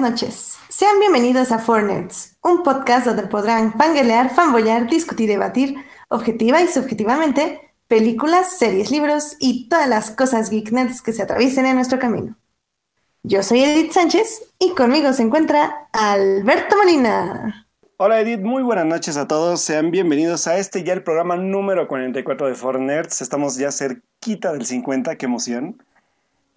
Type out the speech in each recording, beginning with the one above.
Noches. Sean bienvenidos a Four Nerds, un podcast donde podrán fangelear, fanboyar, discutir y debatir, objetiva y subjetivamente, películas, series, libros y todas las cosas geek nerds que se atraviesen en nuestro camino. Yo soy Edith Sánchez y conmigo se encuentra Alberto Molina. Hola Edith, muy buenas noches a todos. Sean bienvenidos a este ya el programa número 44 de Four Nerds. Estamos ya cerquita del 50, qué emoción.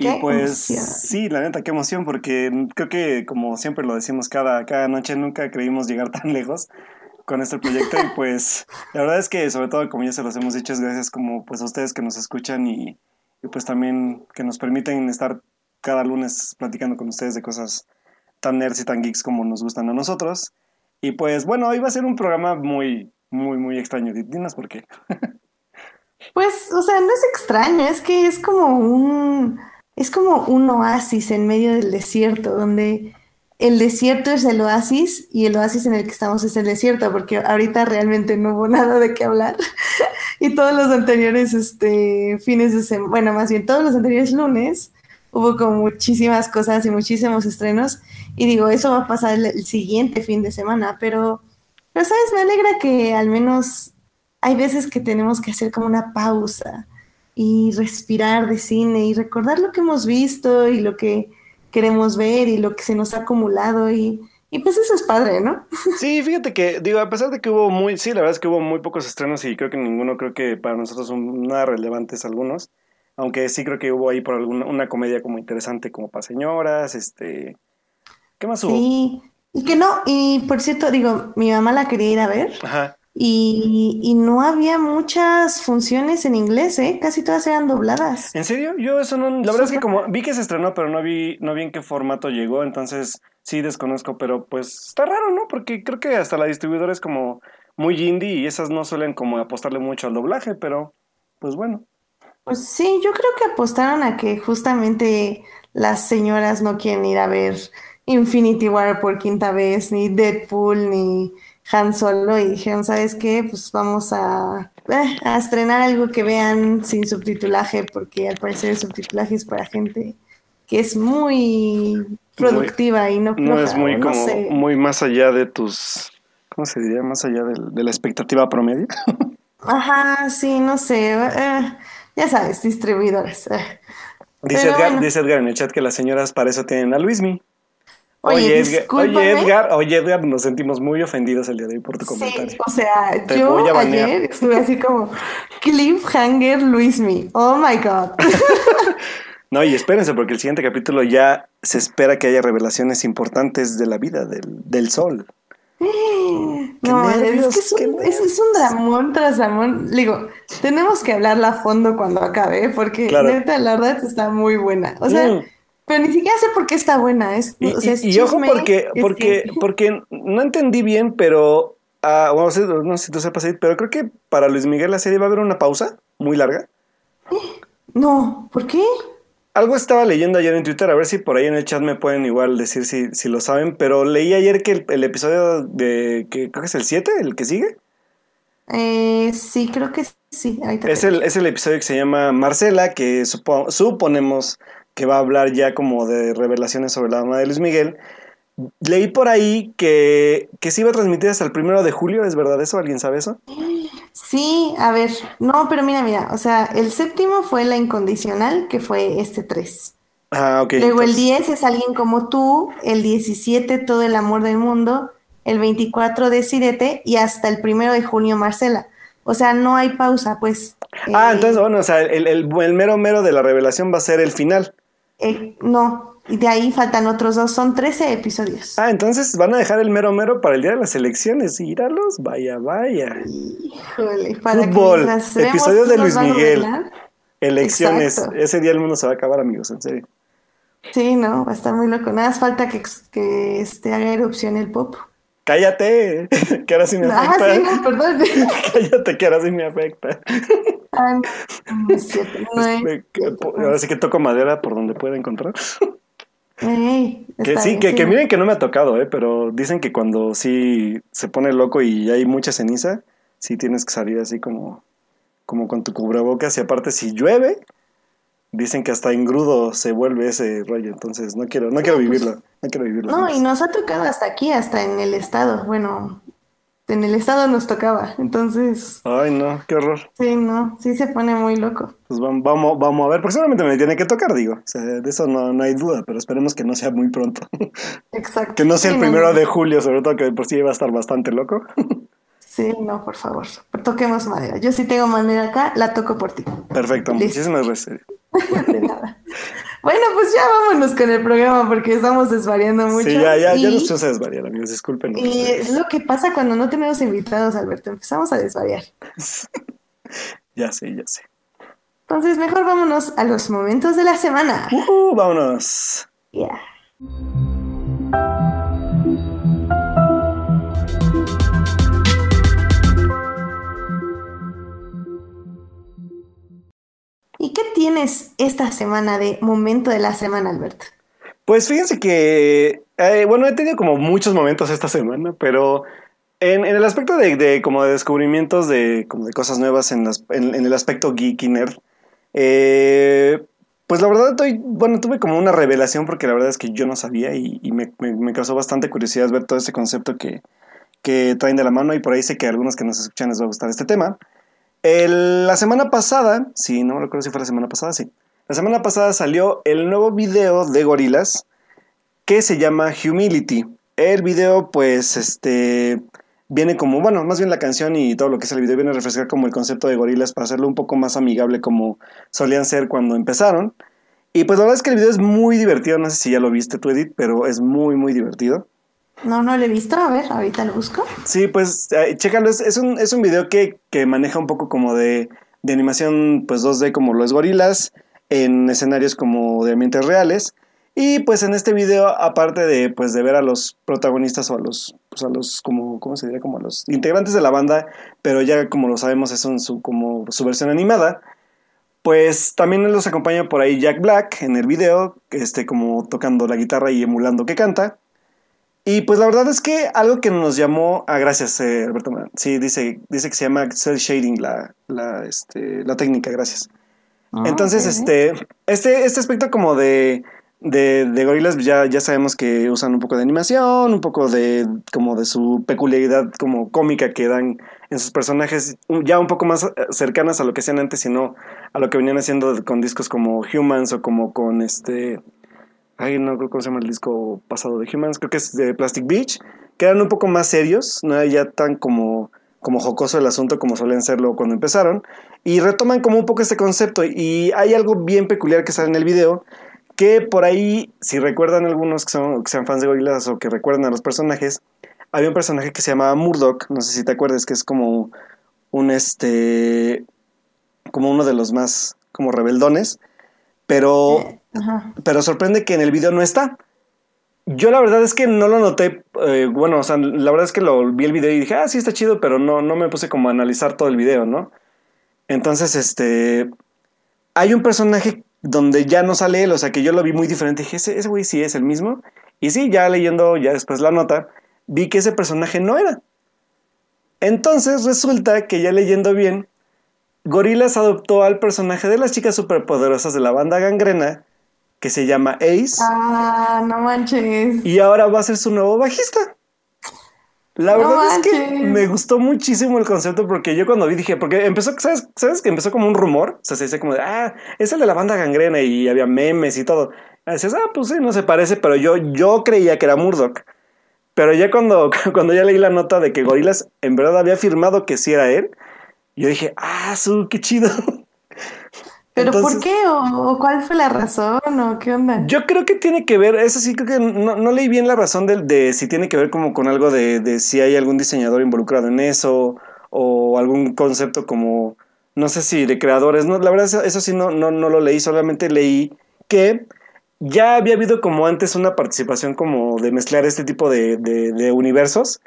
Y pues emoción. sí, la neta, qué emoción, porque creo que como siempre lo decimos cada, cada noche, nunca creímos llegar tan lejos con este proyecto y pues la verdad es que sobre todo como ya se los hemos dicho es gracias como pues a ustedes que nos escuchan y, y pues también que nos permiten estar cada lunes platicando con ustedes de cosas tan nerds y tan geeks como nos gustan a nosotros. Y pues bueno, hoy va a ser un programa muy, muy, muy extraño. Dinos por qué. Pues, o sea, no es extraño, es que es como un, es como un oasis en medio del desierto, donde el desierto es el oasis y el oasis en el que estamos es el desierto, porque ahorita realmente no hubo nada de qué hablar. Y todos los anteriores este, fines de semana, bueno, más bien todos los anteriores lunes, hubo como muchísimas cosas y muchísimos estrenos. Y digo, eso va a pasar el, siguiente fin de semana, pero, pero, ¿sabes? Me alegra que al menos hay veces que tenemos que hacer como una pausa y respirar de cine y recordar lo que hemos visto y lo que queremos ver y lo que se nos ha acumulado y, y pues eso es padre, ¿no? Sí, fíjate que, digo, a pesar de que hubo muy, sí, la verdad es que hubo muy pocos estrenos y creo que ninguno, creo que para nosotros son nada relevantes algunos, aunque sí creo que hubo ahí por alguna, una comedia como interesante como para señoras, este, ¿qué más hubo? Sí, y que no, y por cierto, digo, mi mamá la quería ir a ver Ajá. Y, y no había muchas funciones en inglés, ¿eh? Casi todas eran dobladas. ¿En serio? Yo eso no, la verdad es que como vi que se estrenó, pero no vi, no vi en qué formato llegó, entonces sí desconozco, pero pues está raro, ¿no? Porque creo que hasta la distribuidora es como muy indie y esas no suelen como apostarle mucho al doblaje, pero pues bueno. Pues sí, yo creo que apostaron a que justamente las señoras no quieren ir a ver Infinity War por quinta vez, ni Deadpool, ni Han Solo, y dijeron, ¿sabes qué? Pues vamos a, eh, a estrenar algo que vean sin subtitulaje, porque al parecer el subtitulaje es para gente que es muy productiva y no No es floja, muy no como sé. muy más allá de tus, ¿cómo se diría? Más allá del- de, la expectativa promedio. Ajá, sí, no sé, eh, ya sabes, distribuidores. eh. Dice Edgar, bueno. dice Edgar en el chat que las señoras para eso tienen a Luismi. Oye, Edgar, discúlpame. oye Edgar, oye Edgar, nos sentimos muy ofendidos el día de hoy por tu Sí, comentario. o sea, Te yo ayer estuve así como Cliffhanger Luismi. Oh my God. No, y espérense, porque el siguiente capítulo ya se espera que haya revelaciones importantes de la vida del, del sol. No, es nervios, que es un, es, es un dramón tras dramón. Digo, tenemos que hablarla a fondo cuando acabe, porque Claro. neta, la verdad está muy buena. O sea, Mm. Pero ni siquiera sé por qué está buena. Es, Y, o sea, y- es y ojo porque, porque, que- porque no entendí bien, pero ah, bueno, no sé, no sé si tú sepas, pero creo que para Luis Miguel la serie va a haber una pausa muy larga. No, ¿por qué? Algo estaba leyendo ayer en Twitter, a ver si por ahí en el chat me pueden igual decir si, si lo saben, pero leí ayer que el, el episodio de, que creo que es el 7, el que sigue, Eh, sí, creo que sí. Es el, es el episodio que se llama Marcela, que supo- suponemos que va a hablar ya como de revelaciones sobre la mamá de Luis Miguel. Leí por ahí que, que se iba a transmitir hasta el primero de julio, ¿es verdad eso? ¿Alguien sabe eso? Sí, a ver, no, pero mira, mira, o sea, el séptimo fue la incondicional, que fue este 3. Ah, ok. Luego el entonces- 10 es alguien como tú, el 17 todo el amor del mundo, el 24 Decídete y hasta el primero de junio Marcela. O sea, no hay pausa, pues. Ah, Eh, entonces, bueno, o sea, el, el, el mero mero de la revelación va a ser el final. Eh, no, y de ahí faltan otros dos, son 13 episodios. Ah, entonces van a dejar el mero mero para el día de las elecciones. Íralos, vaya, vaya. Híjole, para que Fútbol, vemos episodio de Luis Miguel. Elecciones. Exacto. Ese día el mundo se va a acabar, amigos, en serio. Sí, no, va a estar muy loco. Nada más falta que, que este, haga erupción el pop. Cállate, que ahora sí me Ah, afecta. sí, no, perdón. Cállate, que ahora sí me afecta. Ah, no es cierto, no es Me- que- po- Ahora sí que toco madera por donde pueda encontrar. Ey, Que sí, bien, que, sí, que miren que no me ha tocado, ¿eh? Pero dicen que cuando sí se pone loco y hay mucha ceniza, sí tienes que salir así como, como con tu cubrebocas. Y aparte, si llueve, dicen que hasta engrudo se vuelve ese rollo. Entonces, no quiero, no quiero pues, vivirlo. hay que revivirlo. No, y nos ha tocado hasta aquí, hasta en el estado. Bueno, en el estado nos tocaba, entonces... Ay, no, qué horror. Sí, no, sí se pone muy loco. Pues vamos, vamos, vamos a ver, porque seguramente me tiene que tocar, digo. O sea, de eso no, no hay duda, pero esperemos que no sea muy pronto. Exacto. que no sea el Sí, primero de julio, sobre todo que por sí va a estar bastante loco. Sí, no, por favor. Toquemos madera. Yo sí tengo madera acá, la toco por ti. Perfecto, Listo. muchísimas gracias. De nada. Bueno, pues ya vámonos con el programa porque estamos desvariando mucho. Sí, ya, ya, ya nos puse a desvariar, amigos, disculpen. y es lo que pasa cuando no tenemos invitados, Alberto. Empezamos a desvariar. Ya sé, ya sé. Entonces, mejor vámonos a los momentos de la semana. Ujú, vámonos. Yeah. ¿Y qué tienes esta semana de momento de la semana, Alberto? Pues fíjense que, eh, bueno, he tenido como muchos momentos esta semana, pero en, en el aspecto de, de como de descubrimientos de, como de cosas nuevas en, las- en, en el aspecto geek y nerd, eh, pues la verdad estoy, bueno, tuve como una revelación porque la verdad es que yo no sabía y, y me, me- me causó bastante curiosidad ver todo este concepto que, que traen de la mano y por ahí sé que a algunos que nos escuchan les va a gustar este tema. La semana pasada, sí, no me recuerdo si fue la semana pasada, sí. La semana pasada salió el nuevo video de Gorilas que se llama Humility. El video, pues, este, viene como, bueno, más bien la canción y todo lo que es el video viene a refrescar como el concepto de Gorilas para hacerlo un poco más amigable como solían ser cuando empezaron. Y pues la verdad es que el video es muy divertido, no sé si ya lo viste tú, Edith, pero es muy, muy divertido. No, no lo he visto. A ver, ahorita lo busco. Sí, pues eh, chécalo, es, un, es un video que, que maneja un poco como de, de animación pues 2D como los gorilas en escenarios como de ambientes reales. Y pues en este video, aparte de pues de ver a los protagonistas o a los, pues a los como, ¿cómo se diría? Como a los integrantes de la banda, pero ya como lo sabemos es en su, como su versión animada, pues también los acompaña por ahí Jack Black en el video, este como tocando la guitarra y emulando que canta. Y pues la verdad es que algo que nos llamó a gracias, eh, Alberto Morán. Sí, dice, dice que se llama cel shading la, la, este, la técnica, gracias. Entonces, ok. este, este, este aspecto como de, de, de gorilas, ya, ya sabemos que usan un poco de animación, un poco de, como de su peculiaridad como cómica que dan en sus personajes, ya un poco más eh, cercanas a lo que hacían antes y no a lo que venían haciendo con discos como Humans o como con este, ay, no creo cómo se llama el disco pasado de Humans, creo que es de Plastic Beach, que eran un poco más serios, no era ya tan como, como jocoso el asunto como solían serlo cuando empezaron, y retoman como un poco este concepto, y hay algo bien peculiar que sale en el video, que por ahí, si recuerdan algunos que, son, que sean fans de Gorillaz o que recuerdan a los personajes, había un personaje que se llamaba Murdoch, no sé si te acuerdas, que es como un este, como uno de los más como rebeldones, pero pero sorprende que en el video no está. Yo la verdad es que no lo noté, eh, bueno, o sea, la verdad es que lo vi el video y dije, ah, sí está chido, pero no, no me puse como a analizar todo el video, ¿no? Entonces, este, hay un personaje donde ya no sale él, o sea, que yo lo vi muy diferente, dije, ese ese güey sí es el mismo, y sí, ya leyendo ya después la nota, vi que ese personaje no era. Entonces resulta que ya leyendo bien, Gorillaz adoptó al personaje de las chicas superpoderosas de la banda gangrena, que se llama Ace, Ah, no manches. y ahora va a ser su nuevo bajista. La No verdad es que me gustó muchísimo el concepto porque yo cuando vi dije, porque empezó, ¿sabes? ¿Sabes que empezó como un rumor? O sea, se dice como de, ah, es el de la banda gangrena y había memes y todo. Y decías, ah, pues sí, no se parece, pero yo, yo creía que era Murdoch. Pero ya cuando, cuando ya leí la nota de que Gorillaz en verdad había afirmado que sí era él, yo dije, ah, su, qué chido. ¿Pero Entonces- por qué? ¿O, o cuál fue la razón? ¿O qué onda? Yo creo que tiene que ver, eso sí, creo que no, no leí bien la razón de, de si tiene que ver como con algo de, de si hay algún diseñador involucrado en eso o algún concepto como, no sé si de creadores, no, la verdad eso, eso sí no, no, no lo leí, solamente leí que ya había habido como antes una participación como de mezclar este tipo de, de, de universos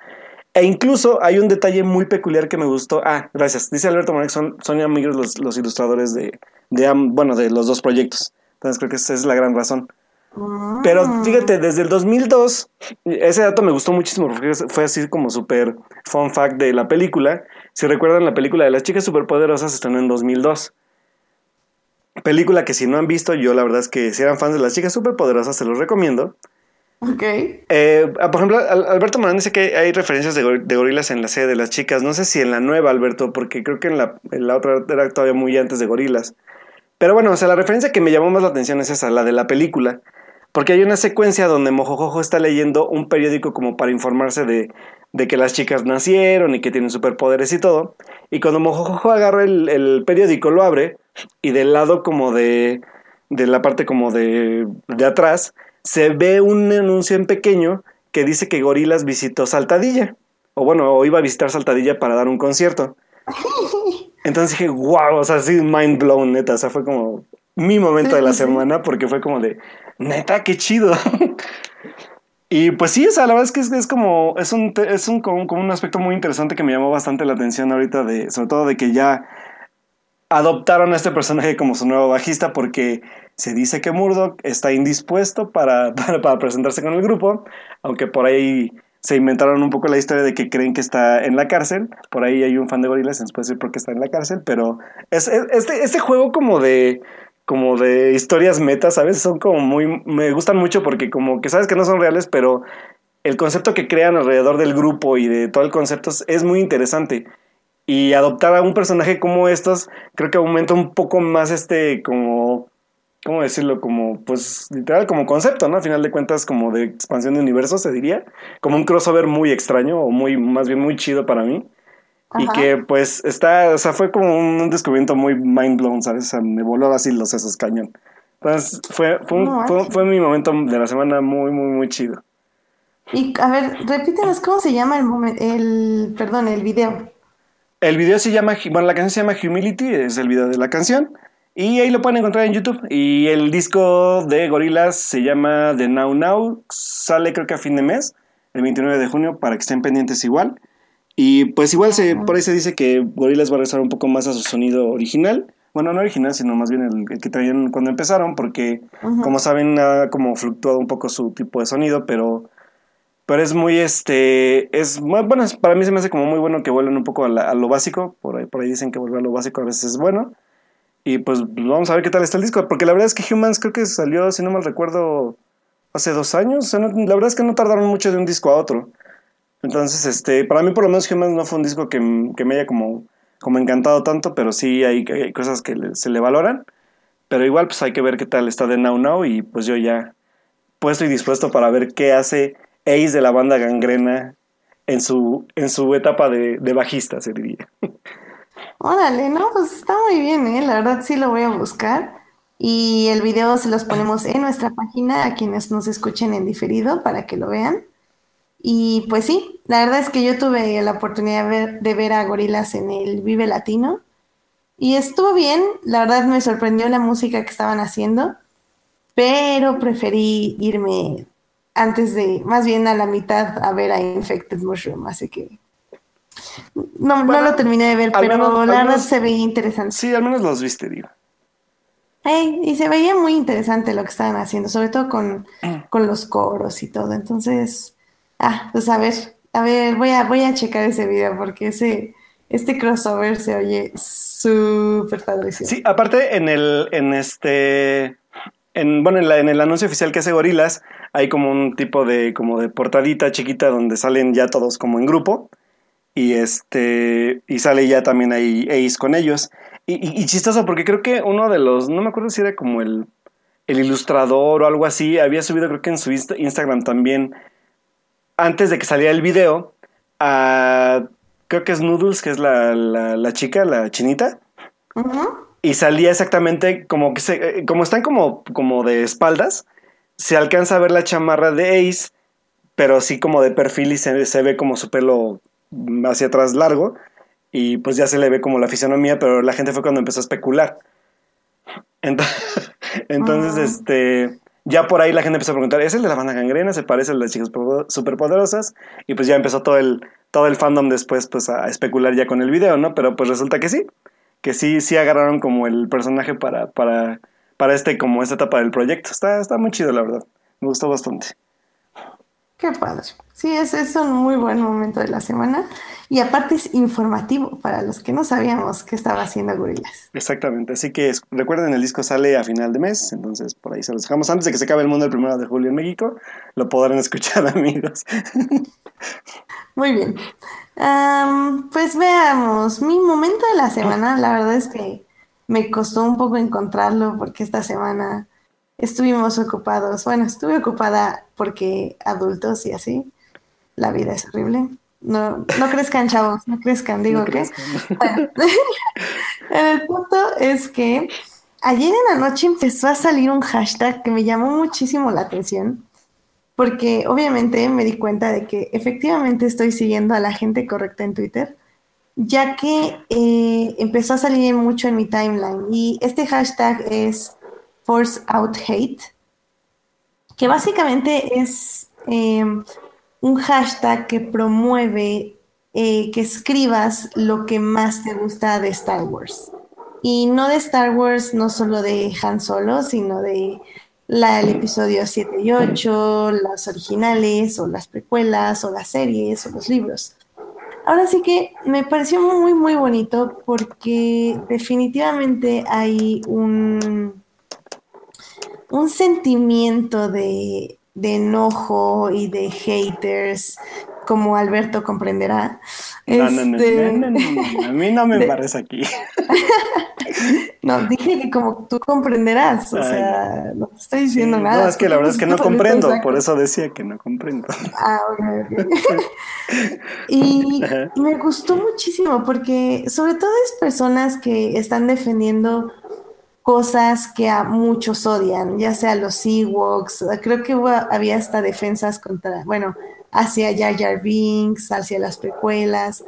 e incluso hay un detalle muy peculiar que me gustó. Ah, gracias. Dice Alberto que son, son amigos los, los ilustradores de, de, bueno, de los dos proyectos. Entonces creo que esa es la gran razón. Pero fíjate, desde el 2002, ese dato me gustó muchísimo porque fue así como súper fun fact de la película. Si recuerdan, la película de las chicas superpoderosas estrenó en 2002. Película que si no han visto, yo la verdad es que si eran fans de las chicas superpoderosas, se los recomiendo. Ok. Eh, ah, por ejemplo, Alberto Morán dice que hay referencias de, gorilas en la serie de las chicas. No sé si en la nueva, Alberto, porque creo que en la, otra era todavía muy antes de gorilas. Pero bueno, o sea, la referencia que me llamó más la atención es esa, la de la película. Porque hay una secuencia donde Mojojojo está leyendo un periódico como para informarse de, de que las chicas nacieron y que tienen superpoderes y todo. Y cuando Mojojojo agarra el periódico, lo abre y del lado como de, de la parte como de, de atrás, se ve un anuncio en pequeño que dice que Gorilas visitó Saltadilla. O bueno, o iba a visitar Saltadilla para dar un concierto. Entonces dije, wow, o sea, sí, mind blown, neta. O sea, fue como mi momento de la semana porque fue como de, neta, qué chido. y pues sí, o sea, la verdad es que es, como, es un, es un, como, un aspecto muy interesante que me llamó bastante la atención ahorita, de, sobre todo de que ya adoptaron a este personaje como su nuevo bajista porque se dice que Murdoch está indispuesto para, para, presentarse con el grupo, aunque por ahí se inventaron un poco la historia de que creen que está en la cárcel. Por ahí hay un fan de Gorillaz, nos puede decir por qué está en la cárcel, pero es, este, este juego como de como de historias metas, ¿sabes? Son como muy, me gustan mucho porque como que sabes que no son reales, pero el concepto que crean alrededor del grupo y de todo el concepto es muy interesante. Y adoptar a un personaje como estos, creo que aumenta un poco más este como ¿cómo decirlo? Como, pues, literal, como concepto, ¿no? A final de cuentas, como de expansión de universo, se diría. Como un crossover muy extraño, o muy, más bien muy chido para mí. Y que, pues, está, o sea, fue como un descubrimiento muy mind blown, ¿sabes? O sea, me voló así los sesos cañón. Entonces, fue, fue, fue, mi momento de la semana muy, muy, muy chido. Y, a ver, repítenos, ¿cómo se llama el momento, el, perdón, el video? El video se llama, bueno, la canción se llama Humility, es el video de la canción. Y ahí lo pueden encontrar en YouTube. Y el disco de Gorilas se llama The Now Now. Sale creo que a fin de mes, el 29 de junio, para que estén pendientes igual. Y pues igual se, por ahí se dice que Gorilas va a regresar un poco más a su sonido original. Bueno, no original, sino más bien el, que traían cuando empezaron, porque como saben ha como fluctuado un poco su tipo de sonido, pero pero es muy este es bueno para mí se me hace como muy bueno que vuelvan un poco a, a lo básico por ahí por ahí dicen que volver a lo básico a veces es bueno y pues vamos a ver qué tal está el disco. Porque la verdad es que Humans creo que salió, si no mal recuerdo, hace dos años. la verdad es que no tardaron mucho de un disco a otro. Entonces, este, para mí por lo menos Humans no fue un disco que, me haya como, como encantado tanto, pero sí hay, cosas que se le valoran. Pero igual pues hay que ver qué tal está de Now Now y pues yo ya puesto y dispuesto para ver qué hace Ace de la banda Gangrena en su, en su etapa de, de bajista, se diría. Órale, no, pues está muy bien, ¿eh? La verdad sí lo voy a buscar. Y el video se los ponemos en nuestra página a quienes nos escuchen en diferido para que lo vean. Y pues sí, la verdad es que yo tuve la oportunidad de ver, a Gorilas en el Vive Latino y estuvo bien, la verdad me sorprendió la música que estaban haciendo, pero preferí irme antes de, más bien a la mitad, a ver a Infected Mushroom, así que no, no lo terminé de ver, pero la verdad se veía interesante. Sí, al menos los viste, digo. y se veía muy interesante lo que estaban haciendo, sobre todo con, mm. con, los coros y todo. Entonces, ah, pues a ver, a ver, voy a, voy a checar ese video porque ese, este crossover se oye súper padrísimo. Sí, aparte en el, en este, en, bueno, en, la, en el anuncio oficial que hace Gorilas, hay como un tipo de, como de portadita chiquita donde salen ya todos como en grupo y este y sale ya también ahí Ace con ellos. Y, chistoso porque creo que uno de los no me acuerdo si era como el, el ilustrador o algo así había subido creo que en su Instagram también antes de que saliera el video a creo que es Noodles que es la, la, chica la chinita. Y salía exactamente como que se, como están como como de espaldas se alcanza a ver la chamarra de Ace pero sí como de perfil y se, se ve como su pelo hacia atrás largo y pues ya se le ve como la fisonomía, pero la gente fue cuando empezó a especular. Entonces, ah. este, ya por ahí la gente empezó a preguntar, ¿es el de la banda gangrena? ¿Se parece al de las chicas superpoderosas? Y pues ya empezó todo el, todo el fandom después pues a especular ya con el video, ¿no? Pero pues resulta que sí, que sí, sí agarraron como el personaje para, para, para este, como esta etapa del proyecto. Está, está muy chido, la verdad. Me gustó bastante. Qué padre. Sí, ese es un muy buen momento de la semana. Y aparte es informativo para los que no sabíamos qué estaba haciendo Gorilas. Exactamente, así que recuerden, el disco sale a final de mes, entonces por ahí se los dejamos. Antes de que se acabe el mundo el primero de julio en México, lo podrán escuchar amigos. Muy bien. pues veamos, mi momento de la semana, la verdad es que me costó un poco encontrarlo porque esta semana estuvimos ocupados, bueno, estuve ocupada porque adultos y así, la vida es horrible. No, no crezcan, chavos, no crezcan, digo que. el punto es que ayer en la noche empezó a salir un hashtag que me llamó muchísimo la atención, porque obviamente me di cuenta de que efectivamente estoy siguiendo a la gente correcta en Twitter, ya que eh, empezó a salir mucho en mi timeline. Y este hashtag es Force Out Hate, que básicamente es. Em, un hashtag que promueve eh, que escribas lo que más te gusta de Star Wars. Y no de Star Wars, no solo de Han Solo, sino de la, el episodio 7 y 8, las originales, o las precuelas, o las series, o los libros. Ahora sí que me pareció muy, muy bonito porque definitivamente hay un, un sentimiento de, de enojo y de haters, como Alberto comprenderá. No, no, no, este, a mí no me parece aquí. no, dije que como tú comprenderás, o sea, no te estoy diciendo nada. No, es que la verdad es que no comprendo, por eso decía que no comprendo. Ah, ok, y, y me gustó muchísimo porque sobre todo es personas que están defendiendo cosas que a muchos odian, ya sea los Ewoks, creo que había hasta defensas contra, bueno, hacia Jar Jar Binks, hacia las precuelas.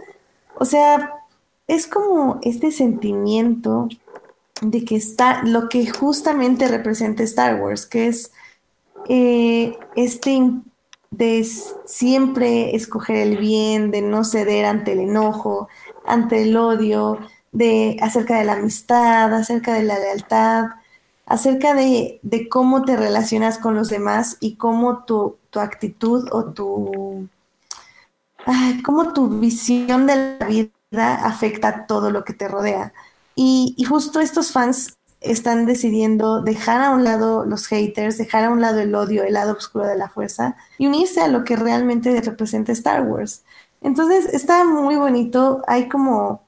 O sea, es como este sentimiento de que está lo que justamente representa Star Wars, que es eh, este de siempre escoger el bien, de no ceder ante el enojo, ante el odio, de acerca de la amistad, acerca de la lealtad, acerca de, cómo te relacionas con los demás y cómo tu, actitud o tu cómo tu visión de la vida afecta todo lo que te rodea. Y, y, justo estos fans están decidiendo dejar a un lado los haters, dejar a un lado el odio, el lado oscuro de la fuerza y unirse a lo que realmente representa Star Wars. Entonces está muy bonito, hay como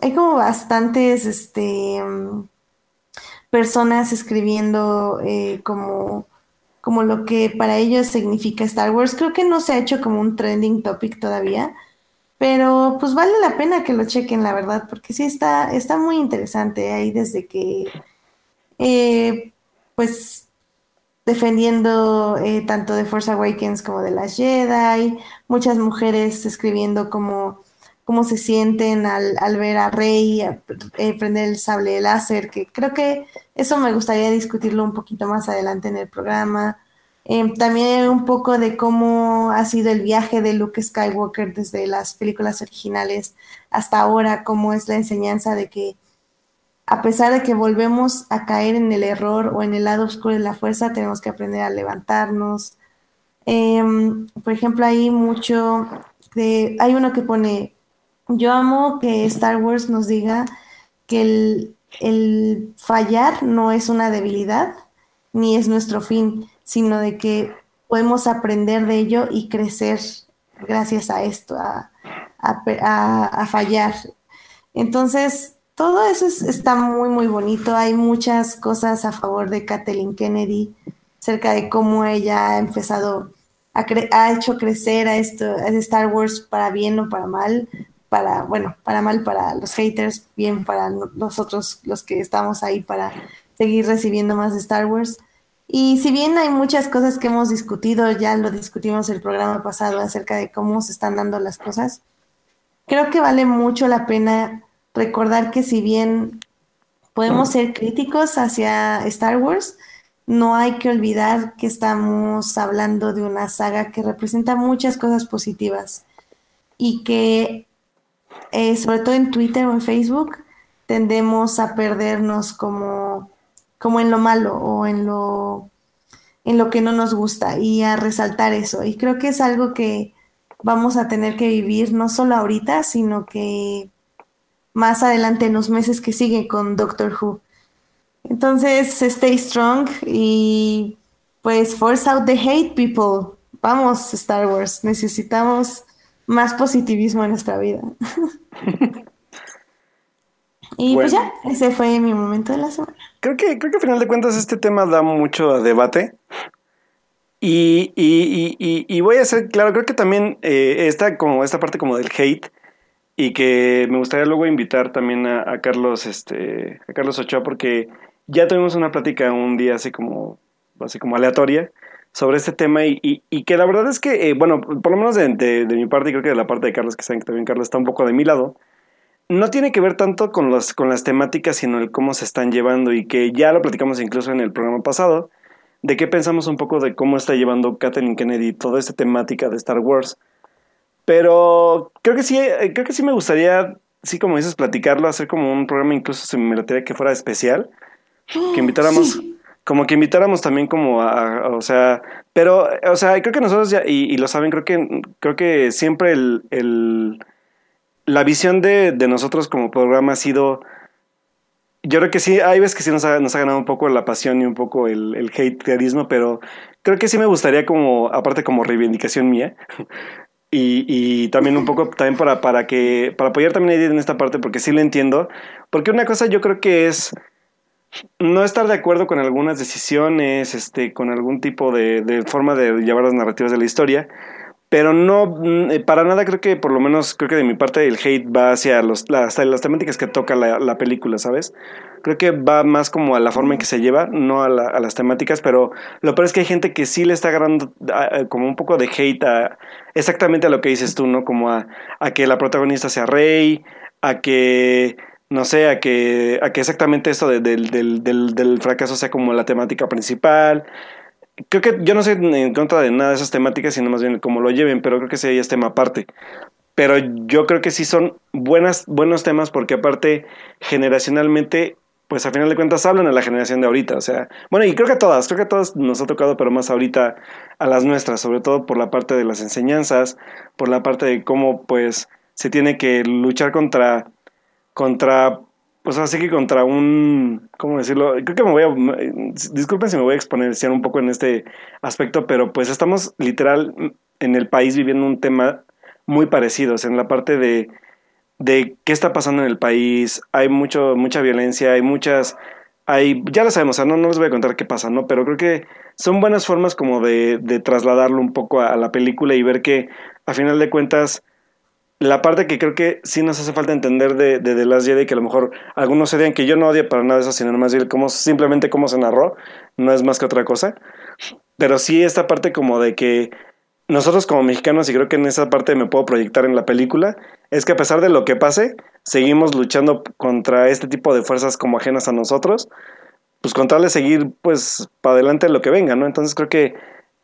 hay como bastantes este, personas escribiendo eh, como, como lo que para ellos significa Star Wars. Creo que no se ha hecho como un trending topic todavía, pero pues vale la pena que lo chequen, la verdad, porque sí está, está muy interesante ahí desde que, eh, pues, defendiendo eh, tanto de Force Awakens como de las Jedi, muchas mujeres escribiendo como cómo se sienten al, ver a Rey eh, prender el sable láser, que creo que eso me gustaría discutirlo un poquito más adelante en el programa. Em, también un poco de cómo ha sido el viaje de Luke Skywalker desde las películas originales hasta ahora, cómo es la enseñanza de que a pesar de que volvemos a caer en el error o en el lado oscuro de la fuerza, tenemos que aprender a levantarnos. Em, por ejemplo, hay mucho de, hay uno que pone yo amo que Star Wars nos diga que el, fallar no es una debilidad ni es nuestro fin, sino de que podemos aprender de ello y crecer gracias a esto, a, fallar. Entonces, todo eso está muy, muy bonito. Hay muchas cosas a favor de Kathleen Kennedy, acerca de cómo ella ha empezado, a ha hecho crecer a, esto, a Star Wars para bien o para mal, para, bueno, para mal para los haters, bien para nosotros los que estamos ahí para seguir recibiendo más de Star Wars. Y si bien hay muchas cosas que hemos discutido, ya lo discutimos el programa pasado acerca de cómo se están dando las cosas, creo que vale mucho la pena recordar que si bien podemos ser críticos hacia Star Wars, no hay que olvidar que estamos hablando de una saga que representa muchas cosas positivas y que eh, sobre todo en Twitter o en Facebook, tendemos a perdernos como, como en lo malo o en lo en lo que no nos gusta y a resaltar eso. Y creo que es algo que vamos a tener que vivir no solo ahorita, sino que más adelante en los meses que siguen con Doctor Who. Entonces, stay strong y pues force out the hate people. Vamos, Star Wars, necesitamos más positivismo en nuestra vida. y pues ya, ese fue mi momento de la semana. Creo que, creo que al final de cuentas este tema da mucho debate. Y, y, y, y voy a ser claro, creo que también eh, esta, como, esta parte como del hate y que me gustaría luego invitar también a, a Carlos, este, a Carlos Ochoa porque ya tuvimos una plática un día así como, así como aleatoria sobre este tema y, y, que la verdad es que, eh, bueno, por lo menos de, de, mi parte y creo que de la parte de Carlos, que saben que también Carlos está un poco de mi lado, no tiene que ver tanto con, los, con las temáticas, sino el cómo se están llevando y que ya lo platicamos incluso en el programa pasado, de qué pensamos un poco de cómo está llevando Kathleen Kennedy toda esta temática de Star Wars. Pero creo que sí, eh, creo que sí me gustaría, sí como dices, platicarlo, hacer como un programa incluso si me que fuera especial, que invitáramos, como que invitáramos también como a, o sea, pero, o sea, creo que nosotros ya, y, lo saben, creo que, creo que siempre el, el la visión de, de, nosotros como programa ha sido, yo creo que sí, hay veces que sí nos ha, nos ha ganado un poco la pasión y un poco el, el haterismo, pero creo que sí me gustaría como, aparte como reivindicación mía, y, y, también un poco también para, para que para apoyar también a Edith en esta parte porque sí lo entiendo porque una cosa yo creo que es no estar de acuerdo con algunas decisiones, este, con algún tipo de, forma de llevar las narrativas de la historia, pero no, mm, eh, para nada creo que, por lo menos, creo que de mi parte el hate va hacia los, las, las temáticas que toca la, película, ¿sabes? Creo que va más como a la forma en que se lleva, no a, las temáticas, pero lo peor es que hay gente que sí le está agarrando como un poco de hate a exactamente a lo que dices tú, ¿no? Como a, a que la protagonista sea rey, a que no sé, a que, a que exactamente esto del, del, del, fracaso sea como la temática principal. Creo que yo no sé en contra de nada de esas temáticas, sino más bien cómo lo lleven, pero creo que sí es tema aparte. Pero yo creo que sí son buenas, buenos temas porque aparte generacionalmente, pues a final de cuentas hablan a la generación de ahorita. O sea, bueno, y creo que a todas, creo que a todas nos ha tocado, pero más ahorita a las nuestras, sobre todo por la parte de las enseñanzas, por la parte de cómo pues se tiene que luchar contra contra, pues así que contra un, ¿cómo decirlo? Creo que me voy a, disculpen si me voy a exponer un poco en este aspecto, pero pues estamos literal en el país viviendo un tema muy parecido, en la parte de, de qué está pasando en el país, hay mucho, mucha violencia, hay muchas, hay, ya lo sabemos, no, no les voy a contar qué pasa, ¿no? Pero creo que son buenas formas como de, de trasladarlo un poco a, la película y ver que a final de cuentas la parte que creo que sí nos hace falta entender de, de The Last Jedi, que a lo mejor algunos se que yo no odio para nada eso, sino más bien cómo, simplemente cómo se narró, no es más que otra cosa. Pero sí esta parte como de que nosotros como mexicanos, y creo que en esa parte me puedo proyectar en la película, es que a pesar de lo que pase, seguimos luchando contra este tipo de fuerzas como ajenas a nosotros, pues con tal de seguir pues para adelante lo que venga, ¿no? Entonces creo que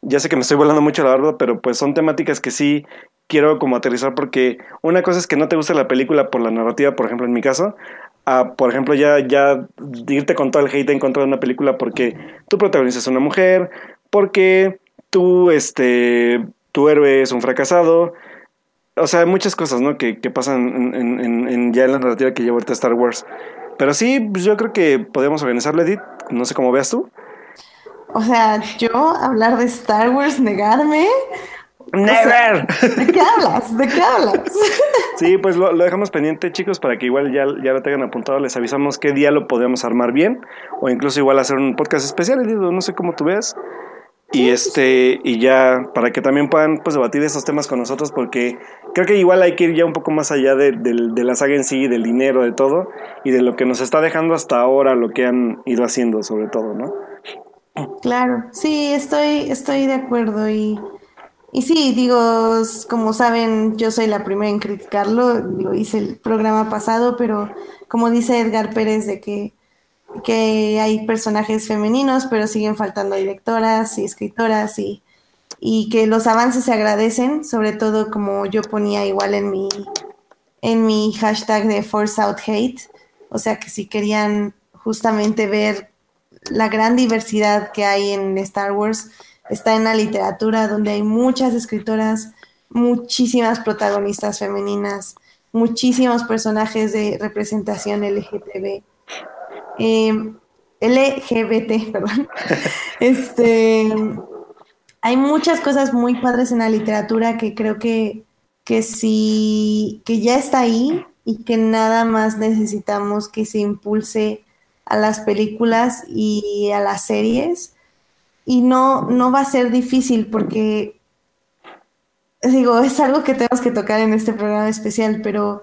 ya sé que me estoy volando mucho la verdad, pero pues son temáticas que sí quiero como aterrizar porque una cosa es que no te guste la película por la narrativa, por ejemplo, en mi caso, a, por ejemplo, ya, ya irte con todo el hate en contra de una película porque tu protagonista es una mujer, porque tú, este, tu héroe es un fracasado, o sea, hay muchas cosas, ¿no? Que, que pasan en, ya en la narrativa que lleva ahorita Star Wars. Pero sí, pues yo creo que podemos organizarlo, Edith, no sé cómo veas tú. O sea, yo hablar de Star Wars, negarme, Never. ¿De qué hablas? ¿De qué hablas? Sí, pues lo, dejamos pendiente, chicos, para que igual ya, ya lo tengan apuntado. Les avisamos qué día lo podemos armar bien. O incluso igual hacer un podcast especial, no sé cómo tú ves. Y este, y ya, para que también puedan pues debatir esos temas con nosotros, porque creo que igual hay que ir ya un poco más allá de, de la saga en sí, del dinero, de todo, y de lo que nos está dejando hasta ahora, lo que han ido haciendo, sobre todo, ¿no? Claro, sí, estoy, estoy de acuerdo y y sí, digo, como saben, yo soy la primera en criticarlo, lo hice el programa pasado, pero como dice Edgar Pérez de que, que hay personajes femeninos, pero siguen faltando directoras y escritoras y, y que los avances se agradecen, sobre todo como yo ponía igual en mi, en mi hashtag de Force Out Hate, o sea que si querían justamente ver la gran diversidad que hay en Star Wars está en la literatura, donde hay muchas escritoras, muchísimas protagonistas femeninas, muchísimos personajes de representación LGTB. Eh, LGBT, perdón. este, hay muchas cosas muy padres en la literatura que creo que, que sí, que ya está ahí y que nada más necesitamos que se impulse a las películas y a las series. Y no, no va a ser difícil porque, digo, es algo que tenemos que tocar en este programa especial, pero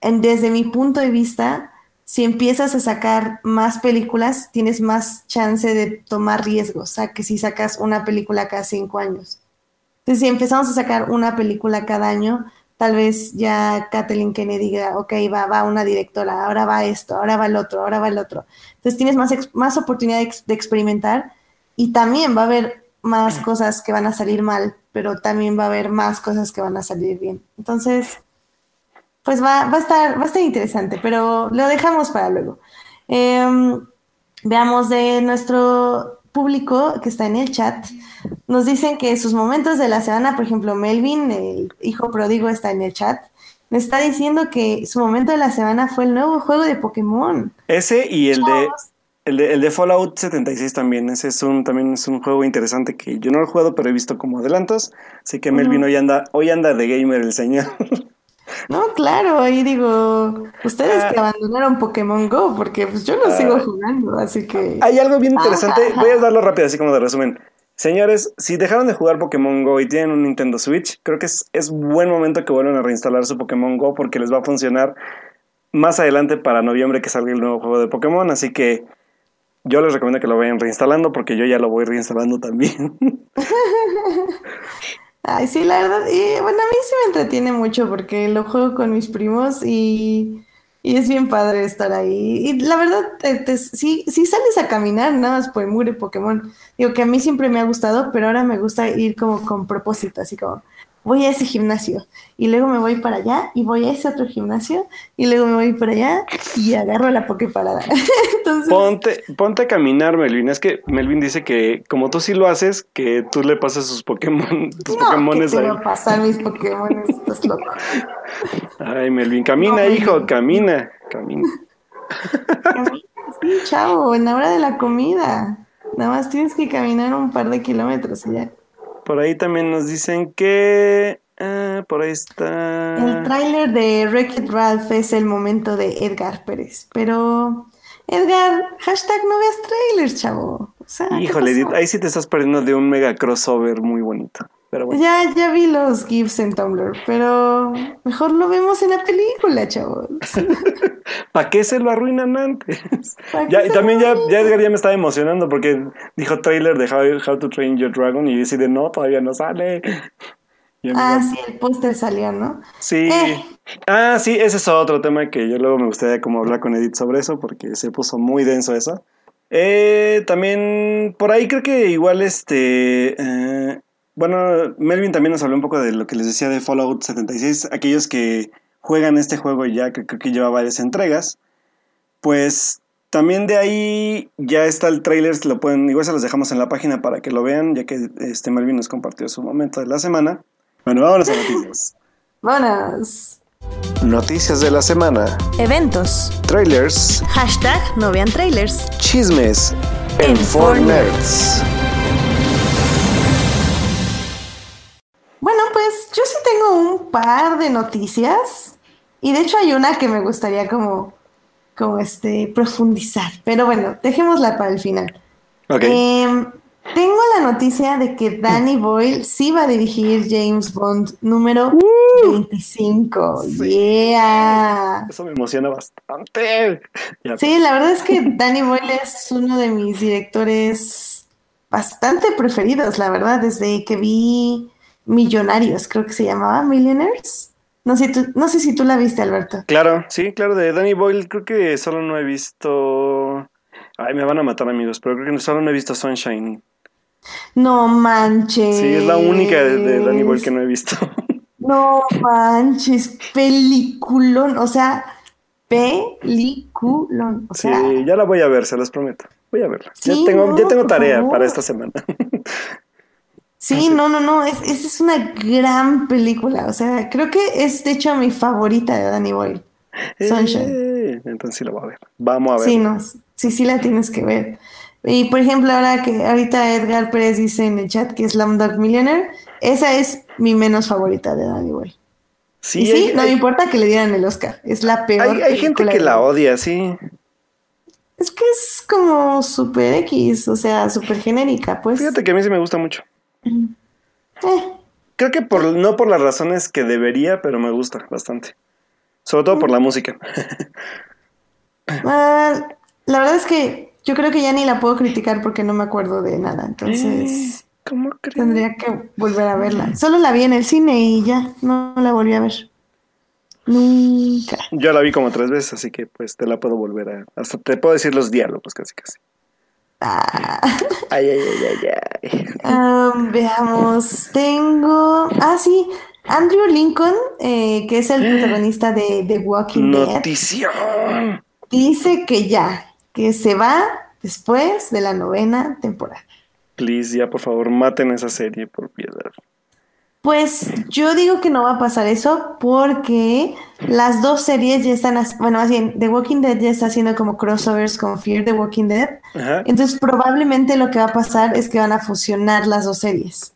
desde mi punto de vista, si empiezas a sacar más películas, tienes más chance de tomar riesgos, o sea, que si sacas una película cada cinco años. Entonces, si empezamos a sacar una película cada año, tal vez ya Kathleen Kennedy diga, ok, va, va una directora, ahora va esto, ahora va el otro, ahora va el otro. Entonces tienes más, más oportunidad de, experimentar y también va a haber más cosas que van a salir mal, pero también va a haber más cosas que van a salir bien. Entonces, pues va, va, a, estar, va a estar interesante, pero lo dejamos para luego. Eh, veamos de nuestro público que está en el chat, nos dicen que sus momentos de la semana, por ejemplo, Melvin, el hijo pródigo, está en el chat. Me está diciendo que su momento de la semana fue el nuevo juego de Pokémon. Ese y el de, el de, el de Fallout 76 también. Ese es un, también es un juego interesante que yo no lo he jugado, pero he visto como adelantos. Así que Melvin uh -huh. hoy anda, hoy anda de gamer el señor. No, claro, ahí digo, ustedes que abandonaron Pokémon Go, porque pues yo lo sigo jugando, así que... Hay algo bien interesante, voy a darlo rápido, así como de resumen. Señores, si dejaron de jugar Pokémon Go y tienen un Nintendo Switch, creo que es, es buen momento que vuelvan a reinstalar su Pokémon Go porque les va a funcionar más adelante para noviembre que salga el nuevo juego de Pokémon, así que yo les recomiendo que lo vayan reinstalando porque yo ya lo voy reinstalando también. Ay, sí, la verdad, y bueno, a mí sí me entretiene mucho porque lo juego con mis primos y, y es bien padre estar ahí. Y la verdad, te, te, sí, sí sales a caminar nada más por el Pokémon. Digo que a mí siempre me ha gustado, pero ahora me gusta ir como con propósito, así como, voy a ese gimnasio y luego me voy para allá y voy a ese otro gimnasio y luego me voy para allá y agarro la Poképarada. Entonces... Ponte, ponte a caminar, Melvin. Es que Melvin dice que como tú sí lo haces, que tú le pasas sus Pokémon, tus no, Pokémones pasar mis Pokémon, estás loco. Ay, Melvin, camina, no, hijo, camina, camina. camina. Sí, chavo, en la hora de la comida. Nada más tienes que caminar un par de kilómetros y ya. Por ahí también nos dicen que. Ah, por ahí está. El tráiler de Wreck-It Ralph es el momento de Edgar Pérez. Pero. Edgar, hashtag no veas trailers, chavo. Sea, Híjole, ahí sí te estás perdiendo de un mega crossover muy bonito. Pero bueno. Ya, ya vi los GIFs en Tumblr, pero mejor lo vemos en la película, chavos. ¿Para qué se lo arruinan antes? Ya, y también ya, ya, Edgar ya me estaba emocionando porque dijo trailer de How, How to Train Your Dragon y yo de no, todavía no sale. Ah, sí, el póster salió, ¿no? Sí. Eh. Ah, sí, ese es otro tema que yo luego me gustaría como hablar con Edith sobre eso porque se puso muy denso eso. Eh, también por ahí creo que igual este... Eh, bueno, Melvin también nos habló un poco de lo que les decía de Fallout 76. Aquellos que juegan este juego ya que creo que lleva varias entregas, pues también de ahí ya está el trailer, lo pueden, igual se los dejamos en la página para que lo vean, ya que este Melvin nos compartió su momento de la semana. Bueno, vámonos a noticias. Noticias de la semana. Eventos. Trailers. Hashtag no vean trailers. Chismes. En, en Nerds. Bueno, pues yo sí tengo un par de noticias. Y de hecho hay una que me gustaría como, como este, profundizar. Pero bueno, dejémosla para el final. Okay. Eh, tengo la noticia de que Danny Boyle sí va a dirigir James Bond número uh, 25. Sí. Yeah. Eso me emociona bastante. Sí, la verdad es que Danny Boyle es uno de mis directores bastante preferidos, la verdad, desde que vi Millonarios, creo que se llamaba Millionaires. No sé, tú, no sé si tú la viste, Alberto. Claro, sí, claro, de Danny Boyle creo que solo no he visto... Ay, me van a matar amigos, pero creo que solo no he visto Sunshine. No manches. Sí, es la única de, de Danny Boyle que no he visto. No manches, peliculón, o sea, peliculón. O sea, sí, ya la voy a ver, se los prometo. Voy a verla. ya tengo, ya tengo tarea para esta semana. Sí, no, no, no, es, es, una gran película, o sea, creo que es de hecho mi favorita de Danny Boyle, Sunshine. Eh, entonces sí la voy a ver, vamos a ver. Sí, no, sí, sí la tienes que ver. Y por ejemplo, ahora que ahorita Edgar Pérez dice en el chat que es Slumdog Millionaire, esa es mi menos favorita de Danny. Sí, sí, no me importa que le dieran el Oscar, es la peor. Hay, hay gente que la odia, sí. Es que es como super X, o sea, super genérica, pues. Fíjate que a mí sí me gusta mucho. Eh. Creo que por, no por las razones que debería, pero me gusta bastante. Sobre todo por la música. Ah, la verdad es que yo creo que ya ni la puedo criticar porque no me acuerdo de nada. Entonces, ¿Cómo tendría que volver a verla. Solo la vi en el cine y ya, no la volví a ver. Nunca. Yo la vi como tres veces, así que pues te la puedo volver a... Hasta te puedo decir los diálogos casi casi. Ah. Ay, ay, ay, ay, ay. veamos, tengo... Ah, sí, Andrew Lincoln, eh, que es el protagonista de The Walking Dead. Notición. Dice que ya, que se va después de la novena temporada. Please, ya por favor, maten esa serie por piedad. Pues yo digo que no va a pasar eso porque las dos series ya están, bueno, más bien, The Walking Dead ya está haciendo como crossovers con Fear the Walking Dead. Entonces probablemente lo que va a pasar es que van a fusionar las dos series.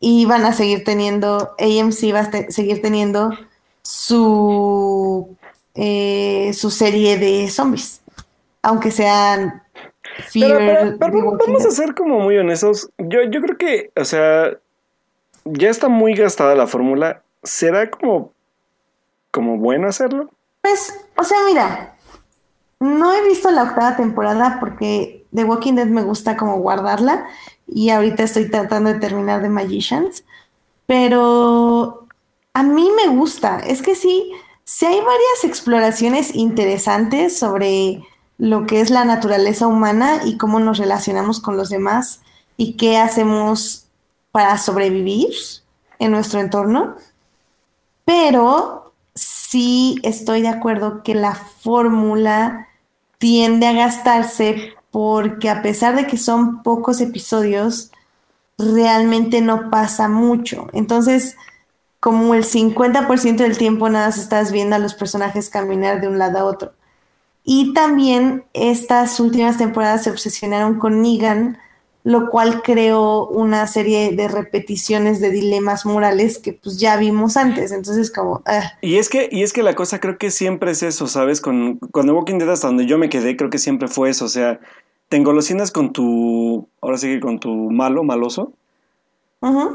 Y van a seguir teniendo, AMC va a seguir teniendo su, eh, su serie de zombies. Aunque sean Fear. Pero, vamos a ser como muy honestos. Yo, yo creo que, o sea, ya está muy gastada la fórmula. ¿Será como, como bueno hacerlo? Pues, o sea, mira, no he visto la octava temporada porque The Walking Dead me gusta como guardarla y ahorita estoy tratando de terminar The Magicians, pero a mí me gusta. Es que sí, sí hay varias exploraciones interesantes sobre lo que es la naturaleza humana y cómo nos relacionamos con los demás y qué hacemos para sobrevivir en nuestro entorno, pero sí estoy de acuerdo que la fórmula tiende a gastarse porque a pesar de que son pocos episodios, realmente no pasa mucho. Entonces, como el 50% del tiempo nada más estás viendo a los personajes caminar de un lado a otro. Y también estas últimas temporadas se obsesionaron con Negan, lo cual creó una serie de repeticiones de dilemas morales que pues ya vimos antes, entonces como... Ah. Y es que y es que la cosa creo que siempre es eso, ¿sabes? Con, con The Walking Dead hasta donde yo me quedé creo que siempre fue eso, o sea, te engolosinas con tu, ahora sí que con tu malo, maloso,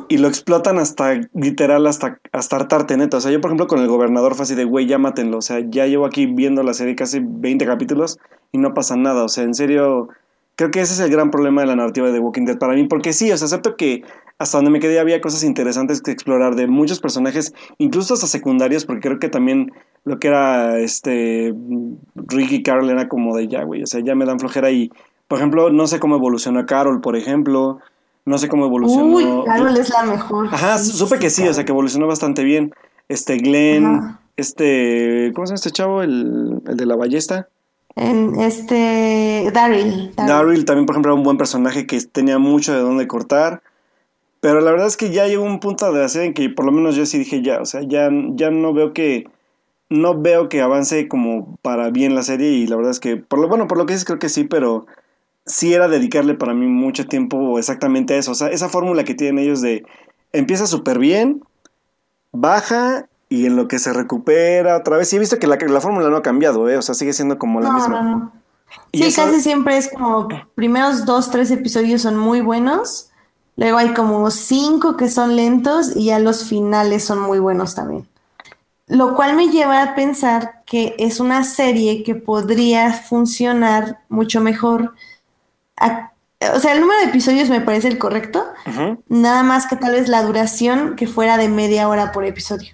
y lo explotan hasta, literal, hasta, hasta hartarte neta. O sea, yo por ejemplo con el gobernador fue así de, güey, ya mátenlo, o sea, ya llevo aquí viendo la serie casi 20 capítulos y no pasa nada, o sea, en serio Creo que ese es el gran problema de la narrativa de The Walking Dead para mí, porque sí, o sea, acepto que hasta donde me quedé había cosas interesantes que explorar de muchos personajes, incluso hasta secundarios, porque creo que también lo que era este Ricky Carol era como de ya, güey, o sea, ya me dan flojera y, por ejemplo, no sé cómo evoluciona Carol, por ejemplo, no sé cómo evolucionó. Uy, Carol es la mejor. Ajá, supe que sí, o sea, que evolucionó bastante bien. Este Glenn, este, ¿cómo se llama este chavo? El, el de la ballesta. En este Daryl. Daryl también, por ejemplo, era un buen personaje que tenía mucho de dónde cortar. Pero la verdad es que ya llegó un punto de la serie en que por lo menos yo sí dije ya, o sea, ya, ya no veo que no veo que avance como para bien la serie y la verdad es que por lo bueno, por lo que dices creo que sí, pero sí era dedicarle para mí mucho tiempo exactamente a eso, o sea, esa fórmula que tienen ellos de empieza súper bien, baja y en lo que se recupera otra vez. Y he visto que la, la fórmula no ha cambiado, ¿eh? O sea, sigue siendo como la misma. No, no. Sí, casi siempre es como primeros dos, tres episodios son muy buenos. Luego hay como cinco que son lentos y ya los finales son muy buenos también. Lo cual me lleva a pensar que es una serie que podría funcionar mucho mejor. O sea, el número de episodios me parece el correcto. Nada más que tal vez la duración que fuera de media hora por episodio.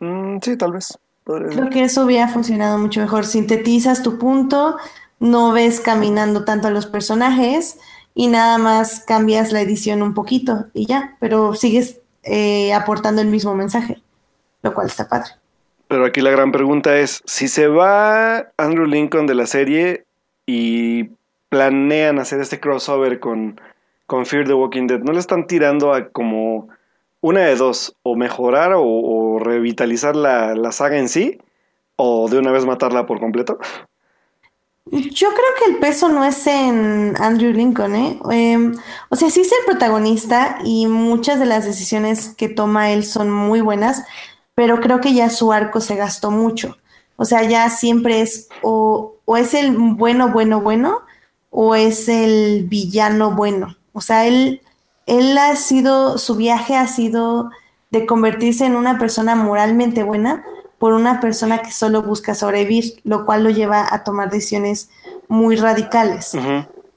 Mm, sí, tal vez. Creo que eso hubiera funcionado mucho mejor. Sintetizas tu punto, no ves caminando tanto a los personajes y nada más cambias la edición un poquito y ya, pero sigues eh, aportando el mismo mensaje, lo cual está padre. Pero aquí la gran pregunta es, si se va Andrew Lincoln de la serie y planean hacer este crossover con, con Fear the Walking Dead, ¿no le están tirando a como una de dos, o mejorar o, revitalizar la, la, saga en sí, o de una vez matarla por completo? Yo creo que el peso no es en Andrew Lincoln, ¿eh? Em, o sea, sí es el protagonista y muchas de las decisiones que toma él son muy buenas, pero creo que ya su arco se gastó mucho. O sea, ya siempre es o, o es el bueno, bueno, bueno, o es el villano bueno. O sea, él, él ha sido, su viaje ha sido de convertirse en una persona moralmente buena, por una persona que solo busca sobrevivir, lo cual lo lleva a tomar decisiones muy radicales.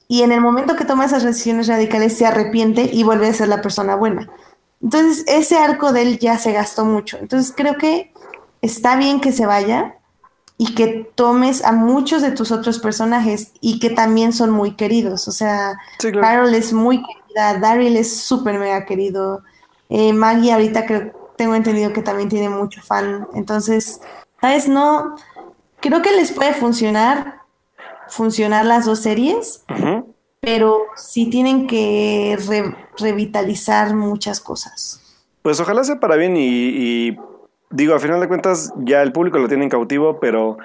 Y en el momento que toma esas decisiones radicales se arrepiente y vuelve a ser la persona buena. Entonces, ese arco de él ya se gastó mucho. Entonces, creo que está bien que se vaya y que tomes a muchos de tus otros personajes y que también son muy queridos. O sea, Carol es muy querida, Daryl es súper mega querido, eh, Maggie ahorita creo tengo entendido que también tiene mucho fan. Entonces, ¿sabes? No, creo que les puede funcionar, funcionar las dos series, pero sí tienen que revitalizar muchas cosas. Pues ojalá sea para bien y, digo, a final de cuentas ya el público lo tiene en cautivo, pero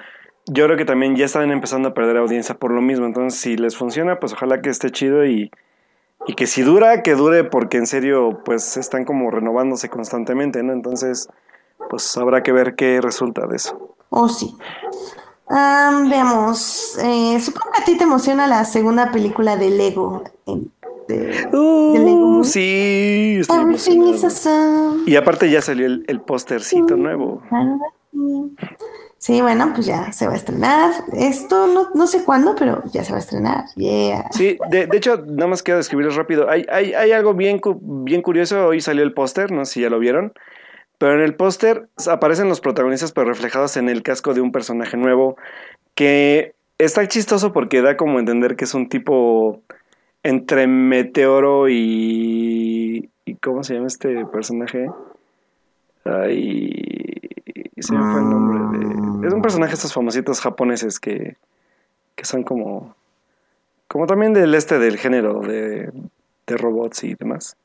yo creo que también ya están empezando a perder audiencia por lo mismo. Entonces, si les funciona, pues ojalá que esté chido y, que si dura, que dure porque en serio pues están como renovándose constantemente, ¿no? Entonces pues habrá que ver qué resulta de eso. Oh, sí. veamos, eh, supongo que a ti te emociona la segunda película de Lego. De, uh, Sí, Y aparte ya salió el, el póstercito nuevo. Sí, bueno, pues ya se va a estrenar. Esto no, no sé cuándo, pero ya se va a estrenar. Yeah. Sí, de, hecho, nada más quiero describirles rápido. Hay, hay, hay algo bien, bien curioso. Hoy salió el póster, no sé si ya lo vieron. Pero en el póster aparecen los protagonistas, pero reflejados en el casco de un personaje nuevo. Que está chistoso porque da como entender que es un tipo entre meteoro y. ¿Y cómo se llama este personaje? Ay se me fue el nombre de... Es un personaje de estos famositos japoneses que, que son como... Como también del este del género de, de robots y demás.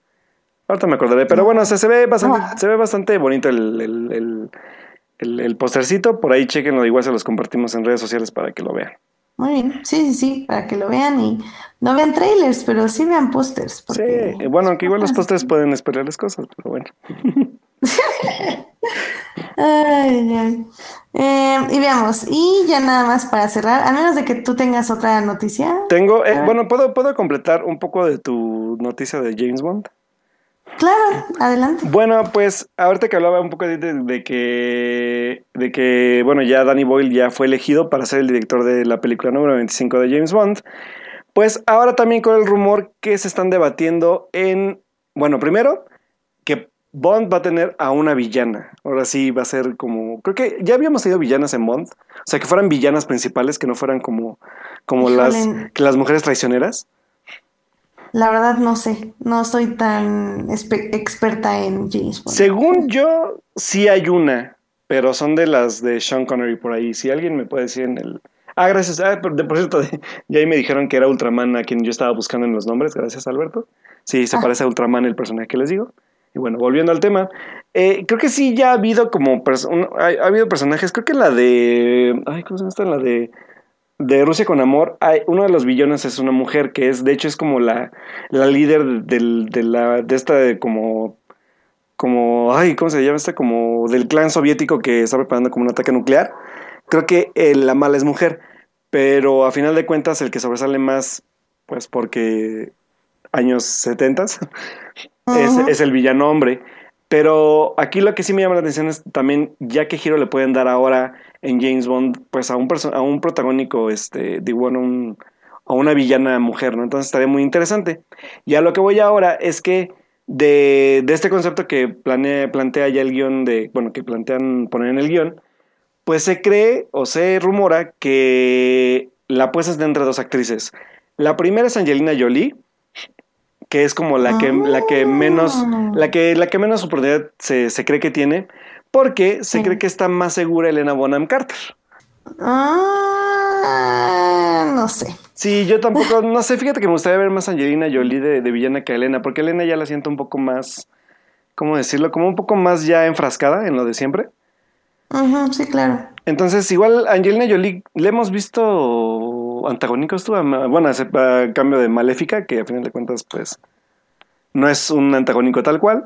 Ahorita me acordaré, pero bueno, se, ve bastante, ah. se ve bastante bonito el, el, el, el, postercito. Por ahí chequenlo, igual se los compartimos en redes sociales para que lo vean. Muy bien, sí, sí, sí, para que lo vean y no vean trailers, pero sí vean pósters. Sí, bueno, aunque igual los pósters pueden esperarles cosas, pero bueno. ay, eh, y veamos, y ya nada más para cerrar, a menos de que tú tengas otra noticia. Tengo, eh, bueno, ¿puedo, ¿puedo completar un poco de tu noticia de James Bond? Claro, adelante. Bueno, pues ahorita que hablaba un poco de, de, que, de que, bueno, ya Danny Boyle ya fue elegido para ser el director de la película número 25 de James Bond, pues ahora también con el rumor que se están debatiendo en, bueno, primero, que Bond va a tener a una villana. Ahora sí va a ser como. Creo que ya habíamos tenido villanas en Bond. O sea, que fueran villanas principales, que no fueran como, como las, las mujeres traicioneras. La verdad no sé. No soy tan experta en James Bond. Según yo, sí hay una. Pero son de las de Sean Connery por ahí. Si alguien me puede decir en el. Ah, gracias. Ah, por, por cierto, ya ahí me dijeron que era Ultraman a quien yo estaba buscando en los nombres. Gracias, Alberto. Sí, se ah. parece a Ultraman el personaje que les digo. Y bueno, volviendo al tema, eh, creo que sí ya ha habido como ha, habido personajes, creo que la de ay, ¿cómo se llama La de de Rusia con amor, hay, uno de los villanos es una mujer que es, de hecho, es como la, la líder de, de, la, de esta de como, como, ay, ¿cómo se llama esta? Como del clan soviético que está preparando como un ataque nuclear. Creo que eh, la mala es mujer, pero a final de cuentas el que sobresale más, pues porque años 70 es, el villano hombre. Pero aquí lo que sí me llama la atención es también, ya que giro le pueden dar ahora en James Bond, pues a un, a un protagónico, este, digo, bueno, a una villana mujer, ¿no? Entonces estaría muy interesante. Y a lo que voy ahora es que de, de este concepto que plantea ya el guion de, bueno, que plantean poner en el guion, pues se cree o se rumora que la apuesta es de entre dos actrices. La primera es Angelina Jolie, que es como la que, la que menos, ah. la que, la que menos oportunidad se, se cree que tiene, porque se cree que está más segura Elena Bonham Carter. Ah, no sé. Sí, yo tampoco, no sé, fíjate que me gustaría ver más Angelina Jolie de, de villana que a Elena, porque Elena ya la siento un poco más, ¿cómo decirlo? Como un poco más ya enfrascada en lo de siempre. Ujú, sí, claro. Entonces, igual Angelina Jolie, le hemos visto antagónicos tú, bueno, a, a cambio de Maléfica, que a final de cuentas, pues, no es un antagónico tal cual,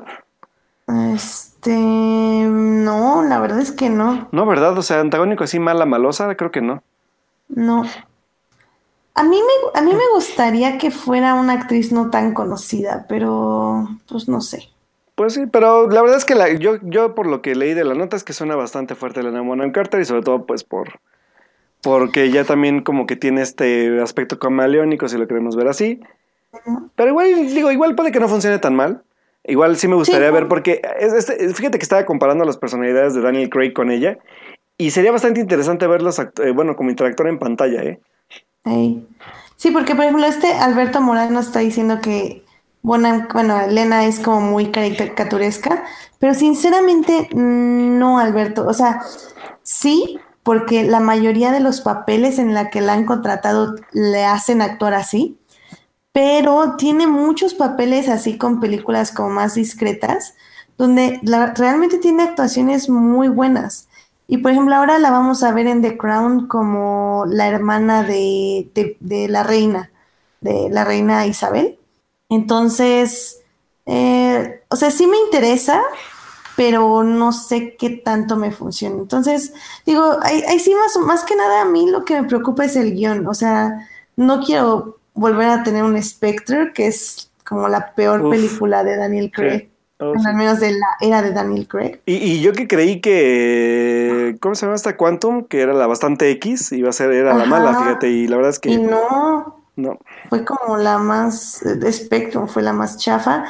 Este, no, la verdad es que no, ¿no? ¿Verdad? O sea, antagónico así mala, malosa, creo que no. no. A mí me, a mí me gustaría que fuera una actriz no tan conocida, pero pues no sé. Pues sí, pero la verdad es que la, yo, yo por lo que leí de la nota es que suena bastante fuerte Elena Bonham Carter y sobre todo pues por porque ya también como que tiene este aspecto camaleónico si lo queremos ver así. Pero igual digo, igual puede que no funcione tan mal. Igual sí me gustaría Sí. ver porque es- fíjate que estaba comparando las personalidades de Daniel Craig con ella y sería bastante interesante verlos eh, bueno, como interactor en pantalla, ¿eh? Ey. Sí, porque por ejemplo este Alberto Morano está diciendo que Bonham- bueno, Elena es como muy caricaturesca, pero sinceramente mm, no, Alberto. O sea, sí, porque la mayoría de los papeles en la que la han contratado le hacen actuar así, pero tiene muchos papeles así con películas como más discretas, donde realmente tiene actuaciones muy buenas. Y por ejemplo, ahora la vamos a ver en The Crown como la hermana de, de- de la reina, de la reina Isabel. Entonces, eh, o sea, sí me interesa, pero no sé qué tanto me funciona. Entonces, digo, ahí, ahí sí más, más que nada a mí lo que me preocupa es el guion. O sea, no quiero volver a tener un Spectre, que es como la peor Uf. película de Daniel Craig. Oh, sí. al menos de la era de Daniel Craig. Y, y yo que creí que ¿cómo se llama esta Quantum? Que era la bastante X, iba a ser, era la mala, fíjate, y la verdad es que Y no, no. fue como la más, de Spectrum fue la más chafa.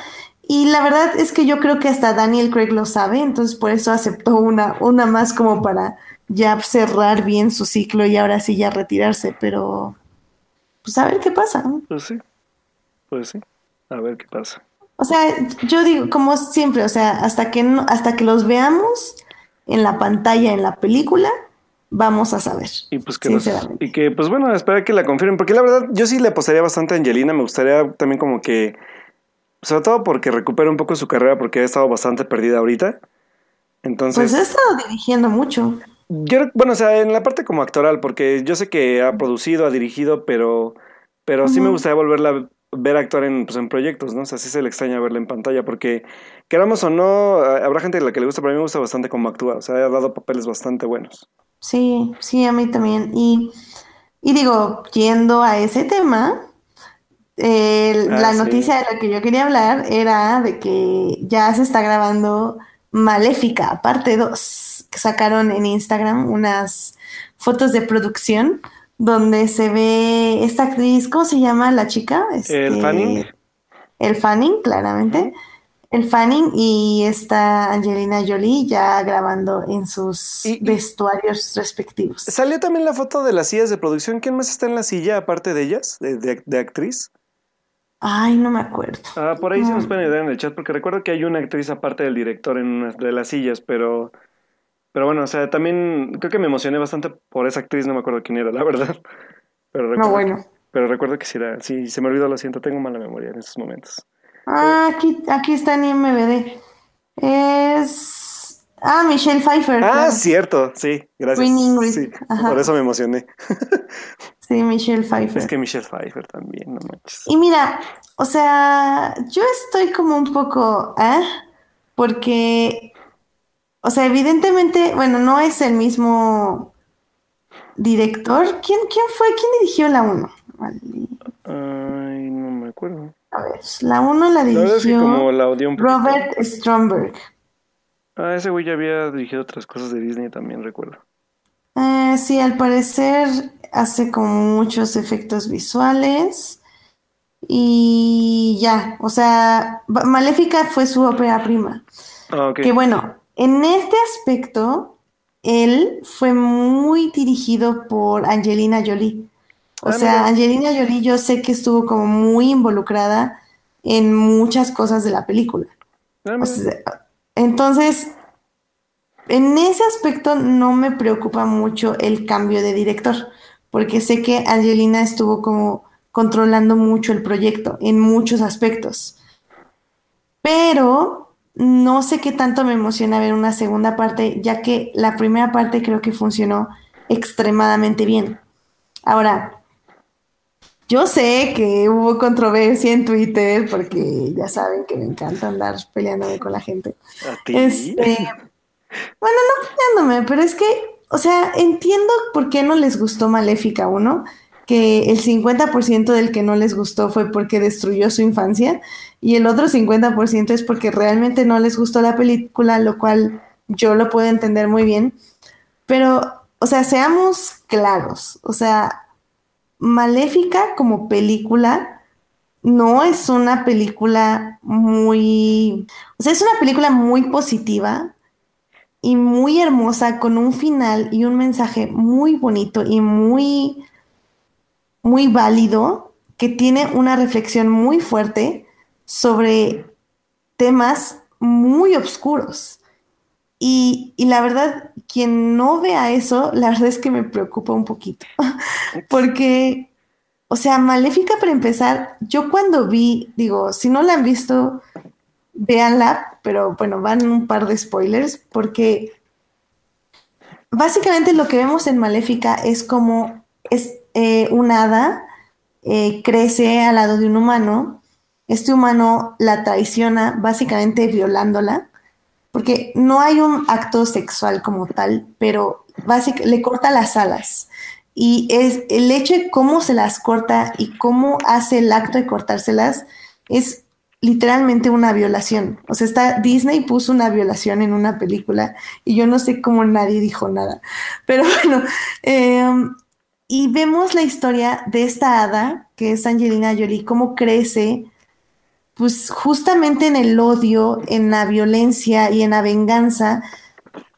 Y la verdad es que yo creo que hasta Daniel Craig lo sabe, entonces por eso aceptó una, una más como para ya cerrar bien su ciclo y ahora sí ya retirarse, pero pues a ver qué pasa. ¿no? Pues sí, pues sí, a ver qué pasa. O sea, yo digo, como siempre, o sea, hasta que no, hasta que los veamos en la pantalla, en la película, vamos a saber. Y pues que, Sinceramente. y que pues bueno, esperar que la confirmen, porque la verdad yo sí le apostaría bastante a Angelina, me gustaría también como que, sobre todo porque recupere un poco su carrera, porque ha estado bastante perdida ahorita. Entonces, Pues he estado dirigiendo mucho. yo, bueno, o sea, en la parte como actoral, porque yo sé que ha producido, ha dirigido, pero, pero sí me gustaría volverla a ver actuar en, pues, en proyectos, ¿no? O sea, sí se le extraña verla en pantalla, porque queramos o no, habrá gente a la que le gusta, pero a mí me gusta bastante cómo actúa, o sea, ha dado papeles bastante buenos. Sí, sí, a mí también. Y, y digo, yendo a ese tema, el- Ah, la sí. noticia de la que yo quería hablar era de que ya se está grabando Maléfica, parte 2, que sacaron en Instagram unas fotos de producción donde se ve esta actriz, ¿cómo se llama la chica? El Este, Fanning. El Fanning, claramente. El Fanning y está Angelina Jolie ya grabando en sus y- vestuarios respectivos. Salió también la foto de las sillas de producción. ¿Quién más está en la silla aparte de ellas, de, de- de actriz? Ay, no me acuerdo. Ah, por ahí sí nos No. pueden ayudar en el chat, porque recuerdo que hay una actriz aparte del director en una de las sillas, pero, pero bueno, o sea, también creo que me emocioné bastante por esa actriz, no me acuerdo quién era, la verdad. Pero No, recuerdo, bueno. pero recuerdo que sí era, sí, se me olvidó, lo siento, tengo mala memoria en estos momentos. Ah, aquí, aquí está en IMBD. Es. Ah, Michelle Pfeiffer. Ah, claro. cierto, sí, gracias. Queen Ingrid. Sí, por eso me emocioné. Sí, Michelle Pfeiffer. Es que Michelle Pfeiffer también, no manches. Y mira, o sea, yo estoy como un poco, ¿eh? Porque, o sea, evidentemente, bueno, no es el mismo director. ¿Quién, quién fue? ¿Quién dirigió la 1? Ay, no me acuerdo. A ver, la 1 la La verdad es que dirigió como la odié un. Robert Stromberg. Ah, ese güey ya había dirigido otras cosas de Disney también, recuerdo. Eh, sí, al parecer hace como muchos efectos visuales y ya, o sea, Maléfica fue su ópera prima. Ah, ok. Que bueno, en este aspecto, él fue muy dirigido por Angelina Jolie. O Ah, sea, mira. Angelina Jolie yo sé que estuvo como muy involucrada en muchas cosas de la película. Ah, O mira. sea, entonces, en ese aspecto no me preocupa mucho el cambio de director, porque sé que Angelina estuvo como controlando mucho el proyecto en muchos aspectos. Pero no sé qué tanto me emociona ver una segunda parte, ya que la primera parte creo que funcionó extremadamente bien. Ahora, yo sé que hubo controversia en Twitter porque ya saben que me encanta andar peleándome con la gente. Este, bueno, no peleándome, pero es que, o sea, entiendo por qué no les gustó Maléfica 1, que el 50% del que no les gustó fue porque destruyó su infancia y el otro 50% es porque realmente no les gustó la película, lo cual yo lo puedo entender muy bien. Pero, o sea, seamos claros, o sea, Maléfica como película no es una película muy, o sea, es una película muy positiva y muy hermosa con un final y un mensaje muy bonito y muy, muy válido que tiene una reflexión muy fuerte sobre temas muy oscuros. Y, y, la verdad, quien no vea eso, la verdad es que me preocupa un poquito. Porque, o sea, Maléfica para empezar, yo cuando vi, digo, si no la han visto, véanla, pero bueno, van un par de spoilers, porque básicamente lo que vemos en Maléfica es como es eh, un hada eh, crece al lado de un humano, este humano la traiciona básicamente violándola porque no hay un acto sexual como tal, pero básicamente le corta las alas. Y es el hecho de cómo se las corta y cómo hace el acto de cortárselas es literalmente una violación. O sea, está, Disney puso una violación en una película y yo no sé cómo nadie dijo nada. Pero bueno, em, y vemos la historia de esta hada, que es Angelina Jolie, cómo crece pues justamente en el odio, en la violencia y en la venganza,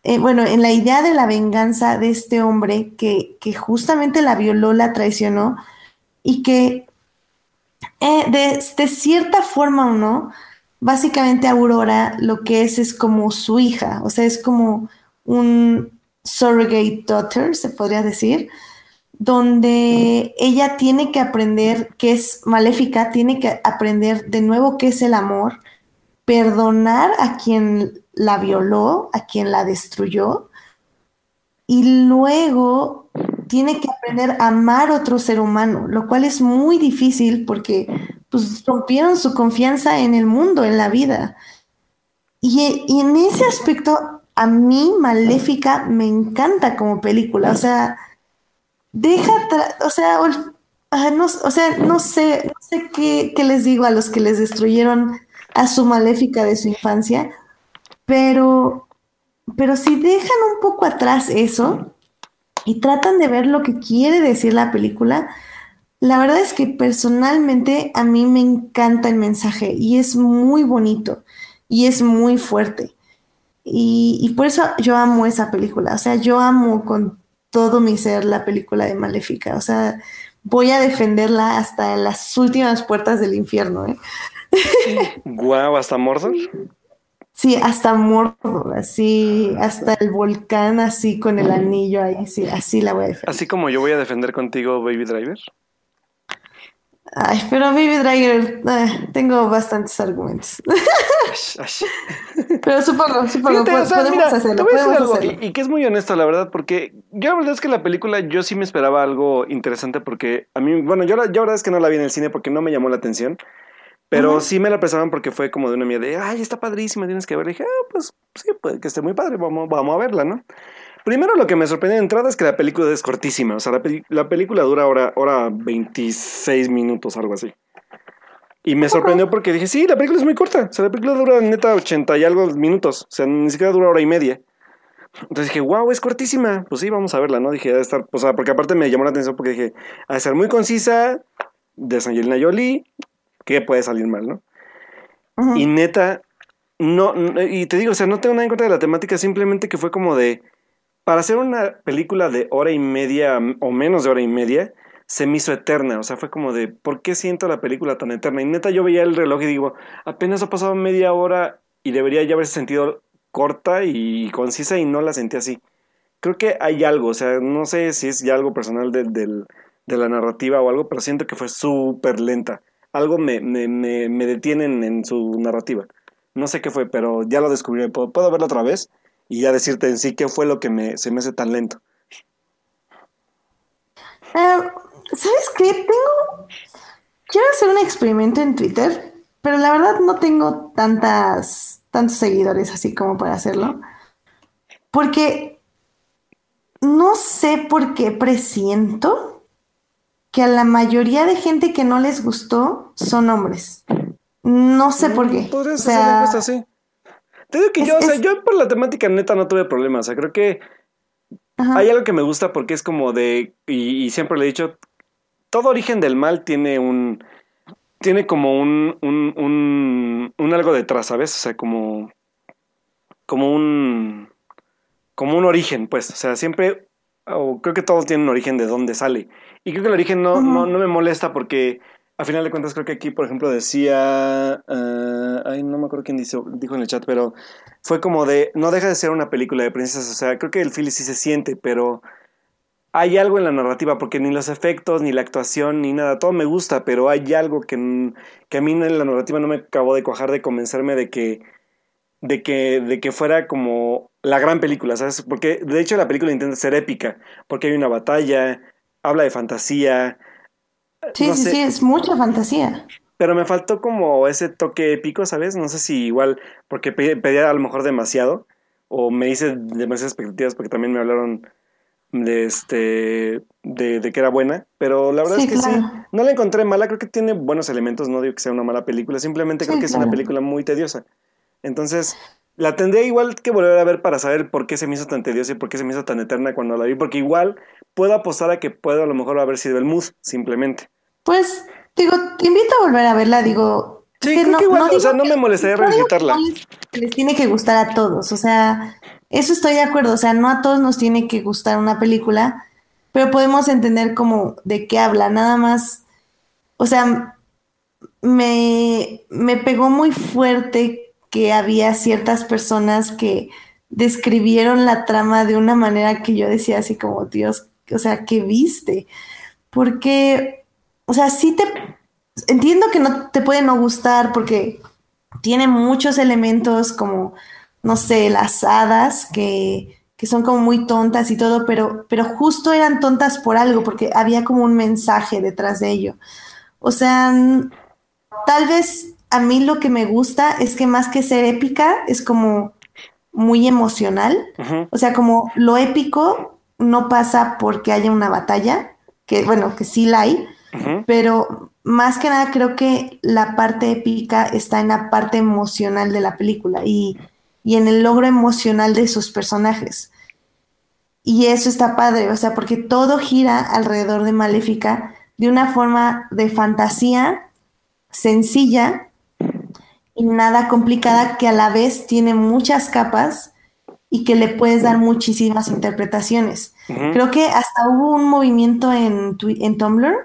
eh, bueno, en la idea de la venganza de este hombre que, que justamente la violó, la traicionó y que eh, de, cierta forma o no, básicamente Aurora lo que es es como su hija, o sea, es como un surrogate daughter, se podría decir, donde ella tiene que aprender que es maléfica, tiene que aprender de nuevo qué es el amor, perdonar a quien la violó, a quien la destruyó, y luego tiene que aprender a amar a otro ser humano, lo cual es muy difícil porque pues, rompieron su confianza en el mundo, en la vida. Y, en ese aspecto, a mí Maléfica me encanta como película, o sea, deja, o sea, no, o sea, no sé, no sé qué, qué, les digo a los que les destruyeron a su maléfica de su infancia, pero, pero si dejan un poco atrás eso y tratan de ver lo que quiere decir la película, la verdad es que personalmente a mí me encanta el mensaje y es muy bonito y es muy fuerte. Y, y por eso yo amo esa película, o sea, yo amo con todo mi ser la película de Maléfica. O sea, voy a defenderla hasta las últimas puertas del infierno. ¿eh? Guau, ¿hasta Mordor? Sí, hasta Mordor, así, hasta el volcán, así con el anillo ahí, sí, así la voy a defender. Así como yo voy a defender contigo Baby Driver. Ay, pero Baby Driver, eh, tengo bastantes argumentos. pero supongo, supongo, podemos hacerlo. Podemos hacerlo. Y, que es muy honesto, la verdad, porque yo la verdad es que la película yo sí me esperaba algo interesante porque a mí, bueno, yo la, yo la verdad es que no la vi en el cine porque no me llamó la atención. Pero sí me la pensaban porque fue como de una mía de, ay, está padrísima, tienes que verla. Y dije, ah, pues sí, puede que esté muy padre, vamos, vamos a verla, ¿no? Primero lo que me sorprendió de entrada es que la película es cortísima. O sea, la, película dura hora, hora 26 minutos, algo así. Y me sorprendió porque dije, sí, la película es muy corta. O sea, la película dura neta 80 y algo minutos. O sea, ni siquiera dura hora y media. Entonces dije, wow, es cortísima. Pues sí, vamos a verla, ¿no? Dije, a estar, o sea, porque aparte me llamó la atención porque dije, a ser muy concisa, de Angelina Jolie, ¿qué puede salir mal, no? Y neta, no, y te digo, o sea, no tengo nada en contra de la temática, simplemente que fue como de, para hacer una película de hora y media o menos de hora y media, se me hizo eterna. O sea, fue como de, ¿por qué siento la película tan eterna? Y neta, yo veía el reloj y digo, apenas ha pasado media hora y debería ya haberse sentido corta y concisa y no la sentí así. creo que hay algo, o sea, no sé si es ya algo personal del, del, de la narrativa o algo, pero siento que fue súper lenta. Algo me, me, me, detienen en su narrativa. No sé qué fue, pero ya lo descubrí. Puedo, puedo verlo otra vez y ya decirte en sí qué fue lo que me, se me hace tan lento. Eh, ¿Sabes qué? Tengo. Quiero hacer un experimento en Twitter, pero la verdad no tengo tantas, tantos seguidores así como para hacerlo. Porque no sé por qué presiento que a la mayoría de gente que no les gustó son hombres. No sé por qué. O sea, encuesta así. Te digo que es- yo, o sea, es- yo por la temática neta no tuve problemas. O sea, creo que ajá. hay algo que me gusta porque es como de, y, y siempre le he dicho, todo origen del mal tiene un, tiene como un, un, un, un algo detrás, ¿sabes? O sea, como, como un, como un origen, pues. O sea, siempre, o creo que todo tiene un origen de dónde sale. Y creo que el origen no, no, no me molesta porque, a final de cuentas, creo que aquí, por ejemplo, decía, ah, ay, no me acuerdo quién dice, dijo en el chat, pero fue como de, no deja de ser una película de princesas. O sea, creo que el Philly sí se siente, pero hay algo en la narrativa, porque ni los efectos, ni la actuación, ni nada, todo me gusta, pero hay algo que, que a mí en la narrativa no me acabó de cuajar, de convencerme de que, de que, de que fuera como la gran película, ¿sabes? Porque de hecho la película intenta ser épica, porque hay una batalla, habla de fantasía, Sí, no sí, sé. sí, es mucha fantasía. pero me faltó como ese toque épico, ¿sabes? No sé si igual, porque pe- pedía a lo mejor demasiado, o me hice demasiadas expectativas porque también me hablaron de este de, de que era buena, pero la verdad Sí, es que sí, no la encontré mala, creo que tiene buenos elementos, no digo que sea una mala película, simplemente creo Sí, que es una película muy tediosa. Entonces, la tendría igual que volver a ver para saber por qué se me hizo tan tediosa y por qué se me hizo tan eterna cuando la vi, porque igual puedo apostar a que puedo a lo mejor haber sido el mood, simplemente. Pues, digo, te invito a volver a verla, digo. Sí, que creo que igual, o digo sea, no que- me molestaría no revisitarla. no les, les tiene que gustar a todos, o sea, eso estoy de acuerdo, o sea, no a todos nos tiene que gustar una película, pero podemos entender como de qué habla, nada más, o sea, me, me pegó muy fuerte que había ciertas personas que describieron la trama de una manera que yo decía así como, Dios, o sea, ¿qué viste? Porque, o sea, sí te entiendo que no te puede no gustar porque tiene muchos elementos como, no sé, las hadas que, que son como muy tontas y todo, pero, pero justo eran tontas por algo, porque había como un mensaje detrás de ello. O sea, tal vez a mí lo que me gusta es que más que ser épica, es como muy emocional. O sea, como lo épico no pasa porque haya una batalla, que bueno, que sí la hay, pero más que nada creo que la parte épica está en la parte emocional de la película y, y en el logro emocional de sus personajes. Y eso está padre, o sea, porque todo gira alrededor de Maléfica de una forma de fantasía sencilla y nada complicada que a la vez tiene muchas capas y que le puedes dar muchísimas interpretaciones. Creo que hasta hubo un movimiento en, en Tumblr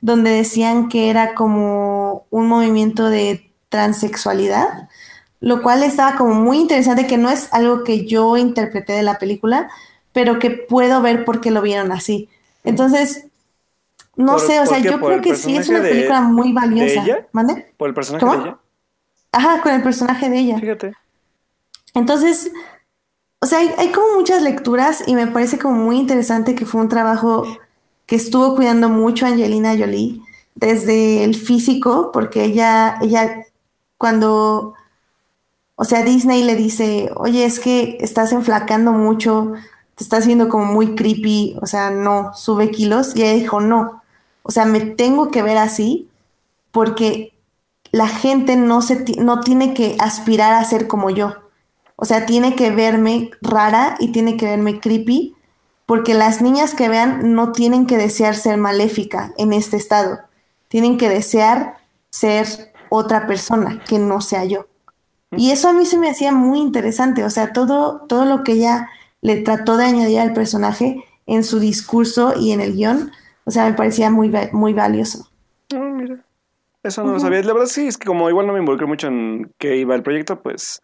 donde decían que era como un movimiento de transexualidad, lo cual estaba como muy interesante, que no es algo que yo interpreté de la película, pero que puedo ver por qué lo vieron así. Entonces, no ¿Por- sé, o sea, yo ¿Por creo que sí es una de- película muy valiosa. Por el personaje ¿Cómo? de ella. Ajá, con el personaje de ella. Fíjate. Entonces, o sea, hay, hay como muchas lecturas y me parece como muy interesante que fue un trabajo que estuvo cuidando mucho a Angelina Jolie desde el físico, porque ella, ella cuando, o sea, Disney le dice, oye, es que estás enflacando mucho, te estás viendo como muy creepy, o sea, no, sube kilos, y ella dijo, no, o sea, me tengo que ver así porque la gente no, se no tiene que aspirar a ser como yo. O sea, tiene que verme rara y tiene que verme creepy, porque las niñas que vean no tienen que desear ser maléfica en este estado. Tienen que desear ser otra persona que no sea yo. Y eso a mí se me hacía muy interesante. O sea, todo, todo lo que ella le trató de añadir al personaje en su discurso y en el guion, o sea, me parecía muy, muy valioso. Ah, mira. Eso no lo sabía. La verdad sí, es que como igual no me involucré mucho en qué iba el proyecto, pues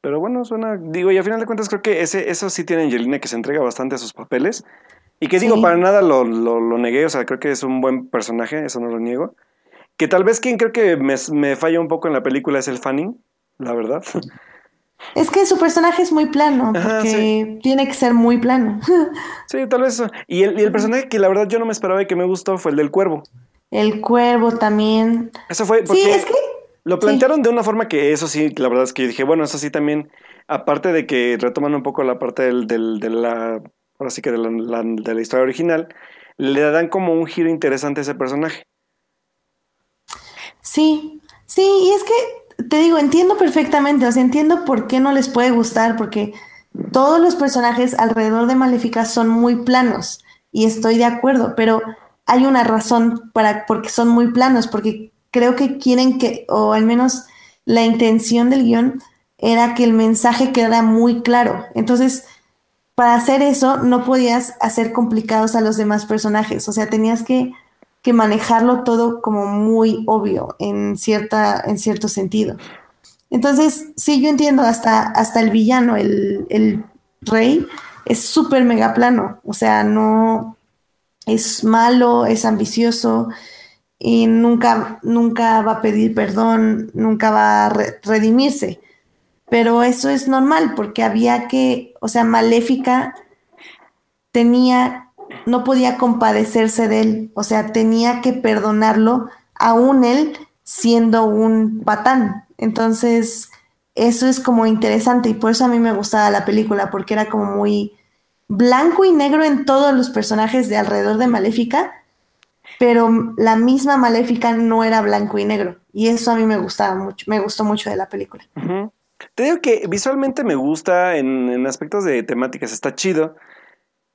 Pero bueno, suena, digo, y a final de cuentas creo que ese, eso sí tiene Angelina que se entrega bastante a sus papeles. Y que digo, Sí. para nada lo, lo, lo negué, o sea, creo que es un buen personaje, eso no lo niego. Que tal vez quien creo que me, me falla un poco en la película es el Fanning, la verdad. Es que su personaje es muy plano, Ajá, porque tiene que ser muy plano. Sí, tal vez eso. Y el, y el personaje que la verdad yo no me esperaba y que me gustó fue el del cuervo. El cuervo también. Eso fue porque Sí, es que lo plantearon de una forma que eso sí, la verdad es que yo dije, bueno, eso sí también, aparte de que retoman un poco la parte del, del- de la, ahora sí que de la, la- de la historia original, le dan como un giro interesante a ese personaje. Sí, sí, y es que te digo, entiendo perfectamente, o sea, entiendo por qué no les puede gustar, porque todos los personajes alrededor de Maléfica son muy planos, y estoy de acuerdo, pero hay una razón para porque son muy planos, porque creo que quieren que, o al menos la intención del guion era que el mensaje quedara muy claro. Entonces, para hacer eso no podías hacer complicados a los demás personajes, o sea, tenías que, que manejarlo todo como muy obvio en, cierta, en cierto sentido. Entonces, sí, yo entiendo, hasta, hasta el villano, el, el rey, es súper mega plano, o sea, no es malo, es ambicioso y nunca, nunca va a pedir perdón, nunca va a re- redimirse. Pero eso es normal porque había que, o sea, Maléfica tenía, no podía compadecerse de él, o sea, tenía que perdonarlo, aún él siendo un patán. Entonces, eso es como interesante y por eso a mí me gustaba la película, porque era como muy blanco y negro en todos los personajes de alrededor de Maléfica, pero la misma Maléfica no era blanco y negro. Y eso a mí me gustaba mucho, me gustó mucho de la película. Te digo que visualmente me gusta, en, en aspectos de temáticas está chido,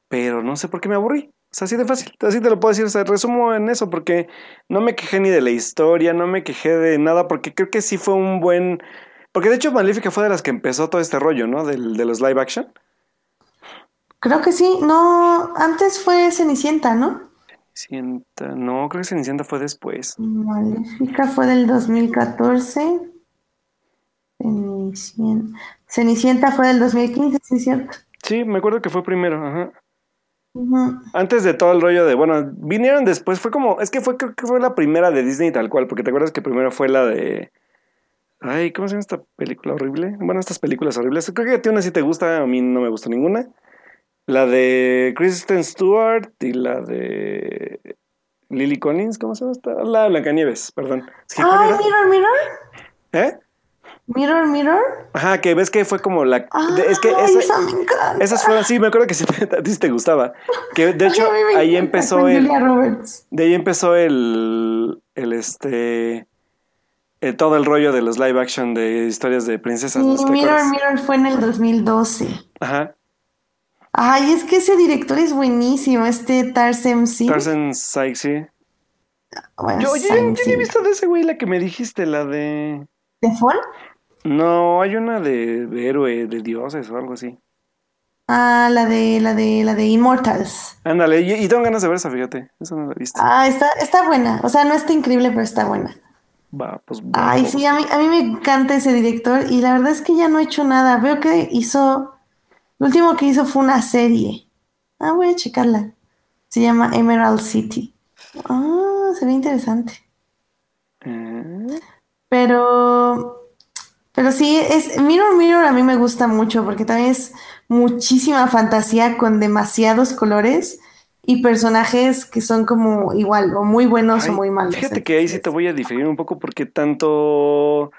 pero no sé por qué me aburrí. O sea, así de fácil, así te lo puedo decir, o sea, resumo en eso, porque no me quejé ni de la historia, no me quejé de nada, porque creo que sí fue un buen... Porque de hecho Maléfica fue de las que empezó todo este rollo, ¿no? Del, de los live action. Creo que sí, no, antes fue Cenicienta, ¿no? Cenicienta, no, creo que Cenicienta fue después. Maléfica fue del 2014. Cenicienta, Cenicienta fue del 2015, sí es cierto. Sí, me acuerdo que fue primero, ajá. Ujú. Antes de todo el rollo de, bueno, vinieron después, fue como, es que fue, creo que fue la primera de Disney tal cual, porque te acuerdas que primero fue la de, ay, ¿cómo se llama esta película horrible? Bueno, estas películas horribles, creo que a ti una sí te gusta, a mí no me gustó ninguna. La de Kristen Stewart y la de Lily Collins, ¿cómo se llama esta? La de Blancanieves, perdón. Es que, ¿cuál Ay, era? Mirror, Mirror. ¿Eh? Mirror, Mirror. Ajá, que ves que fue como la... Es que esa- esa me encanta. esas fueron, sí, me acuerdo que sí, a ti te gustaba. Que de hecho ahí empezó el... Julia Roberts. De ahí empezó el, el este, eh, todo el rollo de los live action de historias de princesas. Sí, ¿Te Mirror? Mirror fue en el 2012. Ajá. Ay, es que ese director es buenísimo, este Tarsem sí. Tarzan Sykes, sí. Bueno, Yo, yo, yo he visto de ese güey la que me dijiste, la de... ¿De Fall? No, hay una de, de héroe, de dioses o algo así. Ah, la de, la de, la de Immortals. Ándale, y, y tengo ganas de ver esa, fíjate. Esa no la he visto. Ah, está, está buena. O sea, no está increíble, pero está buena. Va, pues Ay, vamos. sí, a mí, a mí me encanta ese director y la verdad es que ya no ha hecho nada. Veo que hizo, lo último que hizo fue una serie. Ah, voy a checarla. Se llama Emerald City. Ah, se ve interesante. Eh, Pero, pero sí, es Mirror Mirror a mí me gusta mucho porque también es muchísima fantasía con demasiados colores y personajes que son como igual, o muy buenos ay, o muy malos. fíjate que ahí sí te voy a diferir un poco porque tanto...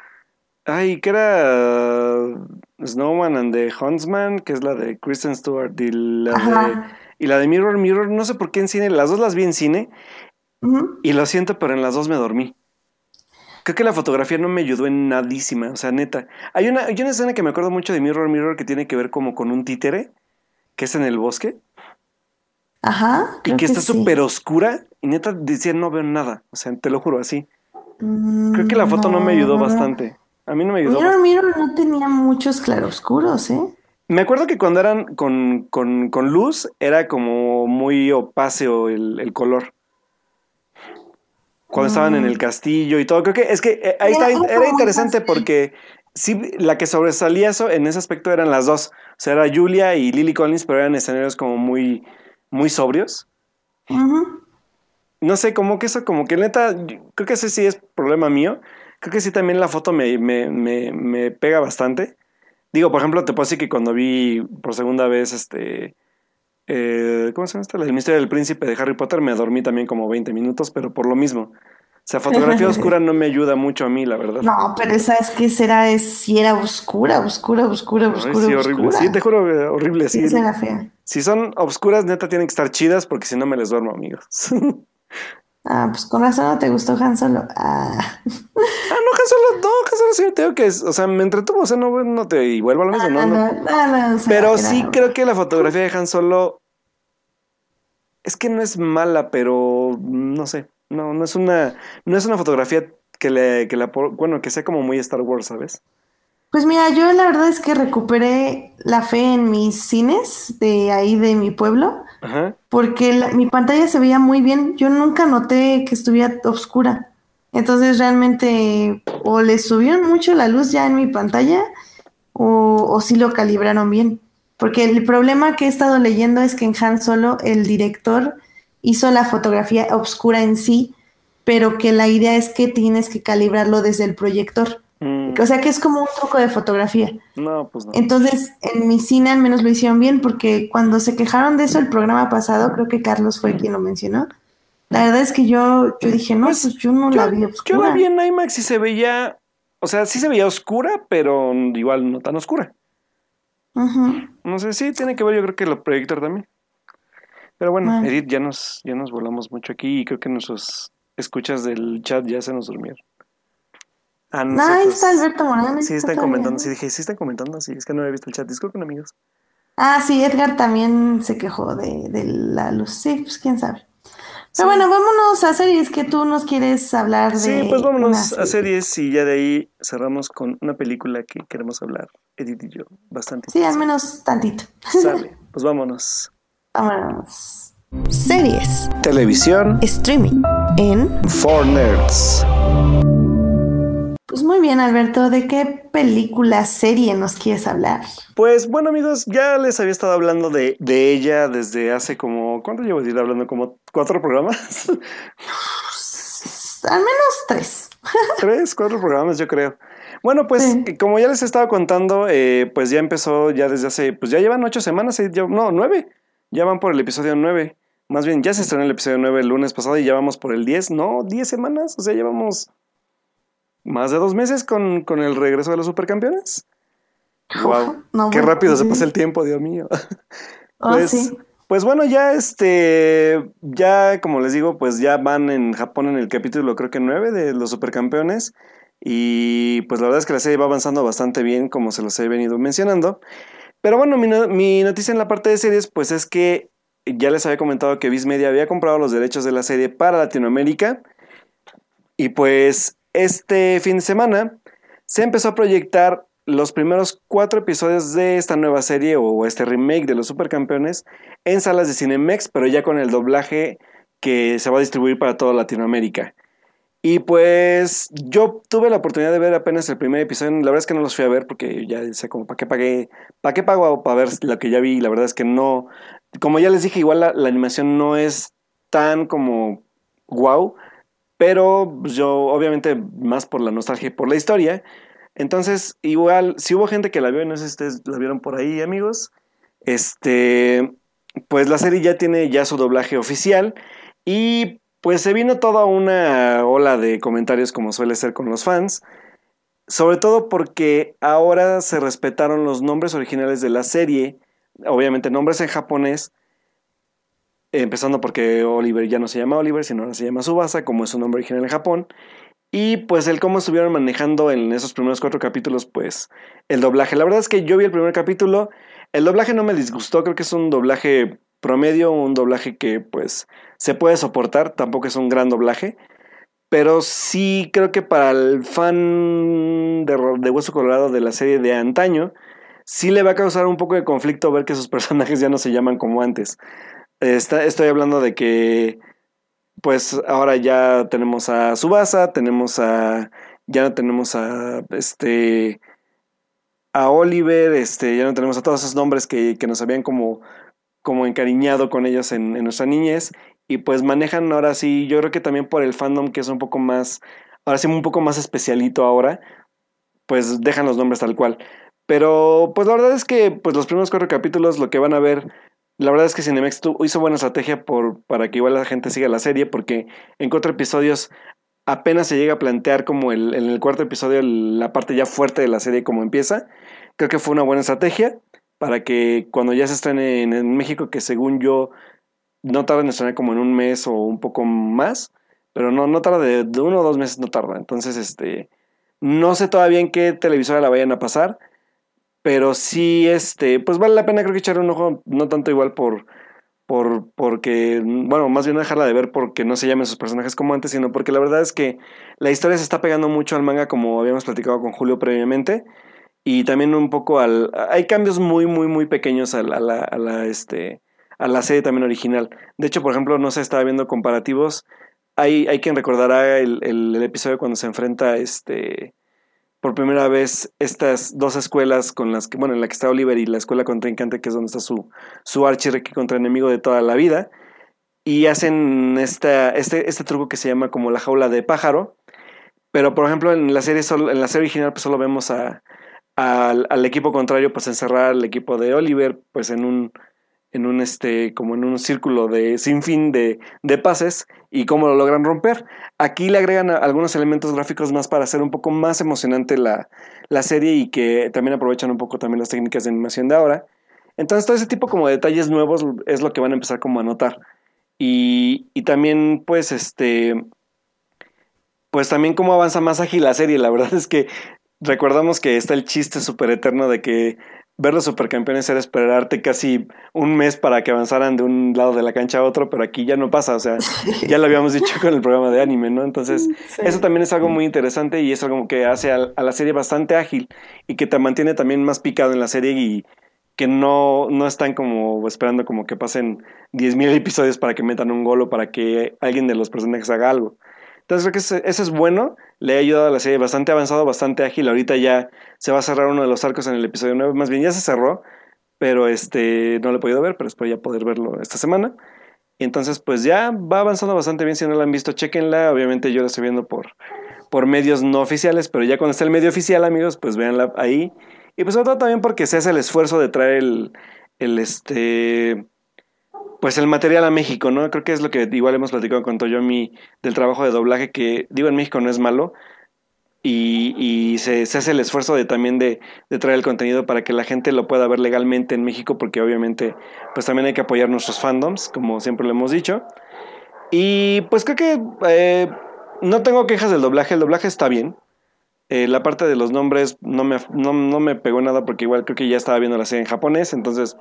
Ay, que era Snowman and the Huntsman, que es la de Kristen Stewart, y la de, y la de Mirror Mirror, no sé por qué en cine, las dos las vi en cine, y lo siento, pero en las dos me dormí. Creo que la fotografía no me ayudó en nadísima, o sea, neta. Hay una, hay una escena que me acuerdo mucho de Mirror Mirror que tiene que ver como con un títere, que es en el bosque, Ajá, y que que está sí. súper oscura, y neta decía no veo nada, o sea, te lo juro así. Creo que la foto no me ayudó bastante. A mí no me ayudó Mirror Mirror no tenía muchos claroscuros, ¿eh? Me acuerdo que cuando eran con, con, con luz era como muy opáceo el, el color. Cuando estaban en el castillo y todo. Creo que es que eh, ahí Era- está, era interesante porque sí, la que sobresalía eso, en ese aspecto eran las dos. O sea, era Julia y Lily Collins, pero eran escenarios como muy, muy sobrios. No sé, como que eso, como que neta, creo que ese sí es problema mío. Creo que sí también la foto me, me, me, me pega bastante. Digo, por ejemplo, te puedo decir que cuando vi por segunda vez este... Eh, ¿Cómo se llama esta? El misterio del príncipe de Harry Potter me dormí también como 20 minutos, pero por lo mismo. O sea, fotografía oscura no me ayuda mucho a mí, la verdad. No, pero esa es que será, es, si era oscura, oscura, oscura, oscura. sí, horrible. Sí, te juro, eh, horrible. Sí, sí. Si son oscuras, neta, tienen que estar chidas porque si no me les duermo, amigos. ah, pues con razón no te gustó Han Solo. Ah. ah, no, Han Solo, no, Han Solo sí te digo que es, o sea, me entretuvo, o sea, no, no te, y vuelvo a lo mismo, no, no. no, no pero sí creo que la fotografía de Han Solo es que no es mala, pero no sé. No, no es una, no es una fotografía que le, que la, bueno, que sea como muy Star Wars, ¿sabes? Pues mira, yo la verdad es que recuperé la fe en mis cines de ahí de mi pueblo, porque mi pantalla se veía muy bien. Yo nunca noté que estuviera oscura. Entonces realmente o le subieron mucho la luz ya en mi pantalla o, o sí lo calibraron bien. Porque el problema que he estado leyendo es que en Han Solo el director hizo la fotografía oscura en sí, pero que la idea es que tienes que calibrarlo desde el proyector. Mm. O sea que es como un truco de fotografía. No, pues no. Entonces, en mi cine al menos lo hicieron bien, porque cuando se quejaron de eso el programa pasado, creo que Carlos fue quien lo mencionó. La verdad es que yo, yo dije, no, pues, pues yo no la vi oscura. Yo la vi en IMAX y se veía, o sea, sí se veía oscura, pero igual no tan oscura. No sé, sí, tiene que ver yo creo que el proyector también. Pero bueno, Edith, ya nos, ya nos volamos mucho aquí y creo que nuestros escuchas del chat ya se nos durmieron. Ah, no, ahí está Alberto Morán. Sí, están comentando. Sí, dije, sí están comentando. Sí, es que no había visto el chat. Disculpen, amigos. Ah, sí, Edgar también se quejó de, de la luz. Sí, pues quién sabe. Pero bueno, vámonos a series que tú nos quieres hablar de. Sí, pues vámonos a series y ya de ahí cerramos con una película que queremos hablar, Edith y yo, bastante. Sí, al menos tantito. Sale, pues vámonos. Vámonos. Series. Televisión. Streaming. En. For Nerds. Pues muy bien, Alberto. ¿De qué película, serie nos quieres hablar? Pues bueno, amigos, ya les había estado hablando de, de ella desde hace como. ¿Cuánto llevo de ir hablando? ¿Como cuatro programas? Al menos tres. Tres, cuatro programas, yo creo. Bueno, pues como ya les estaba contando, eh, pues ya empezó ya desde hace, pues ya llevan ocho semanas, eh, no, nueve, ya van por el episodio 9. Más bien, ya se estrenó el episodio 9 el lunes pasado y ya vamos por el 10. No, 10 semanas. O sea, llevamos más de dos meses con, el regreso de los supercampeones. Wow. Qué rápido se pasa el tiempo, Dios mío. Oh, pues, pues bueno, ya este, ya como les digo, pues ya van en Japón en el capítulo creo que 9 de los supercampeones. Y pues la verdad es que la serie va avanzando bastante bien, como se los he venido mencionando. Pero bueno, mi, noticia en la parte de series, pues es que ya les había comentado que Viz Media había comprado los derechos de la serie para Latinoamérica. Y pues este fin de semana se empezó a proyectar los primeros cuatro episodios de esta nueva serie o este remake de los Supercampeones en salas de Cinemex, pero ya con el doblaje que se va a distribuir para toda Latinoamérica. Y pues yo tuve la oportunidad de ver apenas el primer episodio. La verdad es que no los fui a ver porque ya sé como para qué pagué, para qué pago para ver lo que ya vi. La verdad es que no, como ya les dije, igual la, animación no es tan como wow, pero yo obviamente más por la nostalgia y por la historia. Entonces, igual, si hubo gente que la vio, no sé si ustedes la vieron por ahí, amigos. Este, pues la serie ya tiene ya su doblaje oficial y pues se vino toda una ola de comentarios como suele ser con los fans. Sobre todo porque ahora se respetaron los nombres originales de la serie. Obviamente nombres en japonés. Empezando porque Oliver ya no se llama Oliver, sino ahora se llama Subasa, como es su nombre original en Japón. Y pues el cómo estuvieron manejando en esos primeros cuatro capítulos, pues el doblaje. La verdad es que yo vi el primer capítulo. El doblaje no me disgustó, creo que es un doblaje promedio, un doblaje que pues se puede soportar, tampoco es un gran doblaje, pero sí creo que para el fan de, de Hueso Colorado de la serie de antaño, sí le va a causar un poco de conflicto ver que sus personajes ya no se llaman como antes. Estoy hablando de que pues ahora ya tenemos a Subasa, tenemos a ya no tenemos a este a Oliver, este, ya no tenemos a todos esos nombres que, que nos habían como, como encariñado con ellos en, en, nuestra niñez. Y pues manejan ahora sí, yo creo que también por el fandom que es un poco más, ahora sí un poco más especialito ahora, pues dejan los nombres tal cual. Pero pues la verdad es que pues los primeros cuatro capítulos lo que van a ver la verdad es que Cinemex hizo buena estrategia por, para que igual la gente siga la serie, porque en cuatro episodios apenas se llega a plantear como el, en el cuarto episodio la parte ya fuerte de la serie como empieza. Creo que fue una buena estrategia para que cuando ya se estrene en, México, que según yo no tarda en estrenar como en un mes o un poco más, pero no, no tarda de, de uno o dos meses, no tarda. Entonces, este, no sé todavía en qué televisora la vayan a pasar pero sí, este, pues vale la pena creo que echar un ojo, no tanto igual por, por, porque, bueno, más bien dejarla de ver porque no se llamen sus personajes como antes, sino porque la verdad es que la historia se está pegando mucho al manga como habíamos platicado con Julio previamente y también un poco al, hay cambios muy, muy, muy pequeños a la este, a la serie también original. De hecho, por ejemplo, no se estaba viendo comparativos. Hay, hay quien recordará el, el, el episodio cuando se enfrenta este por primera vez estas dos escuelas con las que, bueno, en la que está Oliver y la escuela contrincante, que es donde está su, su archirrequi contra enemigo de toda la vida, y hacen esta, este, este truco que se llama como la jaula de pájaro, pero por ejemplo en la serie, solo, en la serie original pues solo vemos a, al, al equipo contrario pues encerrar al equipo de Oliver pues en un en un este como en un círculo de sin fin de, de, pases y cómo lo logran romper. Aquí le agregan algunos elementos gráficos más para hacer un poco más emocionante la, la, serie y que también aprovechan un poco también las técnicas de animación de ahora. Entonces todo ese tipo como de detalles nuevos es lo que van a empezar como a notar. Y, y también pues este pues también cómo avanza más ágil la serie. La verdad es que recordamos que está el chiste súper eterno de que ver los supercampeones era esperarte casi un mes para que avanzaran de un lado de la cancha a otro, pero aquí ya no pasa, o sea, ya lo habíamos dicho con el programa de anime, ¿no? Entonces, eso también es algo muy interesante y es algo que hace a, la serie bastante ágil y que te mantiene también más picado en la serie y que no, no están como esperando como que pasen 10.000 episodios para que metan un gol o para que alguien de los personajes haga algo. Entonces creo que eso es bueno, le ha ayudado a la serie bastante avanzado, bastante ágil. Ahorita ya se va a cerrar uno de los arcos en el episodio 9, más bien ya se cerró, pero este no lo he podido ver, pero espero ya poder verlo esta semana. Y entonces pues ya va avanzando bastante bien, si no la han visto, chequenla. Obviamente yo la estoy viendo por, por medios no oficiales, pero ya cuando esté el medio oficial, amigos, pues véanla ahí. Y pues sobre todo también porque se hace el esfuerzo de traer el, el este pues el material a México, ¿no? Creo que es lo que igual hemos platicado con Toyomi del trabajo de doblaje, que digo en México no es malo, y, y se, hace el esfuerzo de también de, de, traer el contenido para que la gente lo pueda ver legalmente en México, porque obviamente pues también hay que apoyar nuestros fandoms, como siempre lo hemos dicho. Y pues creo que eh, no tengo quejas del doblaje, el doblaje está bien. Eh, la parte de los nombres no me, no, no me pegó nada porque igual creo que ya estaba viendo la serie en japonés, entonces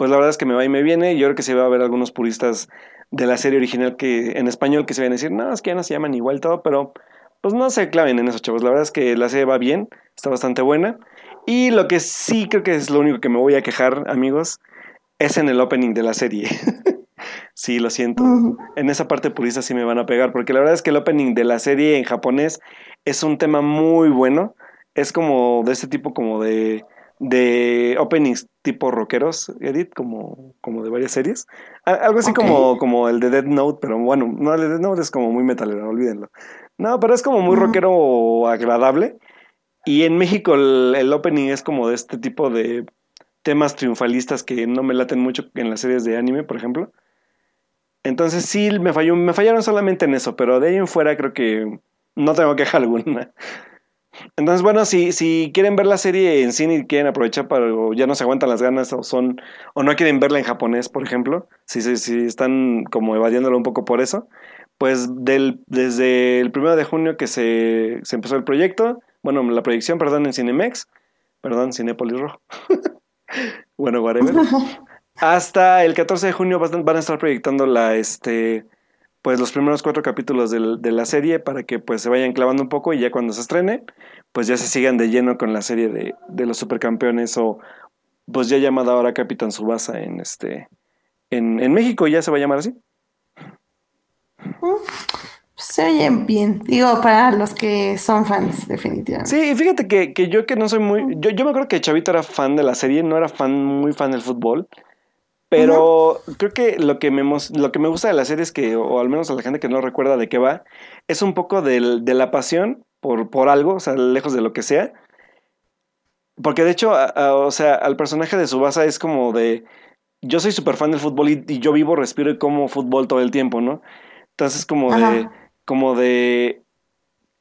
pues la verdad es que me va y me viene. Yo creo que se va a ver algunos puristas de la serie original que en español que se van a decir, no, es que ya no se llaman igual todo, pero pues no se claven en eso, chavos. La verdad es que la serie va bien, está bastante buena. Y lo que sí creo que es lo único que me voy a quejar, amigos, es en el opening de la serie. sí, lo siento. En esa parte purista sí me van a pegar, porque la verdad es que el opening de la serie en japonés es un tema muy bueno. Es como de este tipo como de de openings tipo rockeros, Edith, como, como de varias series. Algo así como, como el de Dead Note, pero bueno, no, el de Dead Note es como muy metalero, olvídenlo. No, pero es como muy rockero agradable. Y en México el, el, opening es como de este tipo de temas triunfalistas que no me laten mucho en las series de anime, por ejemplo. Entonces sí, me falló, me fallaron solamente en eso, pero de ahí en fuera creo que no tengo queja alguna. Entonces, bueno, si, si quieren ver la serie en cine y quieren aprovechar para ya no se aguantan las ganas o son o no quieren verla en japonés, por ejemplo, si, si, si están como evadiéndolo un poco por eso, pues del, desde el primero de junio que se, se empezó el proyecto, bueno, la proyección, perdón, en Cinemex, perdón, Cinepolis Rojo, bueno, whatever, hasta el 14 de junio van a estar proyectando la, este, pues los primeros cuatro capítulos de, de, la serie para que pues se vayan clavando un poco y ya cuando se estrene, pues ya se sigan de lleno con la serie de, de los supercampeones o pues ya llamada ahora Capitán Subasa en este en, en México ya se va a llamar así. Se oyen bien. Digo, para los que son fans, definitivamente. Sí, fíjate que, que yo que no soy muy. Yo, yo me acuerdo que Chavito era fan de la serie, no era fan, muy fan del fútbol. Pero creo que lo que, me, lo que me gusta de la serie es que, o al menos a la gente que no recuerda de qué va, es un poco de la pasión por, por algo, o sea, lejos de lo que sea. Porque de hecho, o sea, al personaje de Subasa es como de. Yo soy súper fan del fútbol y, yo vivo, respiro y como fútbol todo el tiempo, ¿no? Entonces, como de. Como de.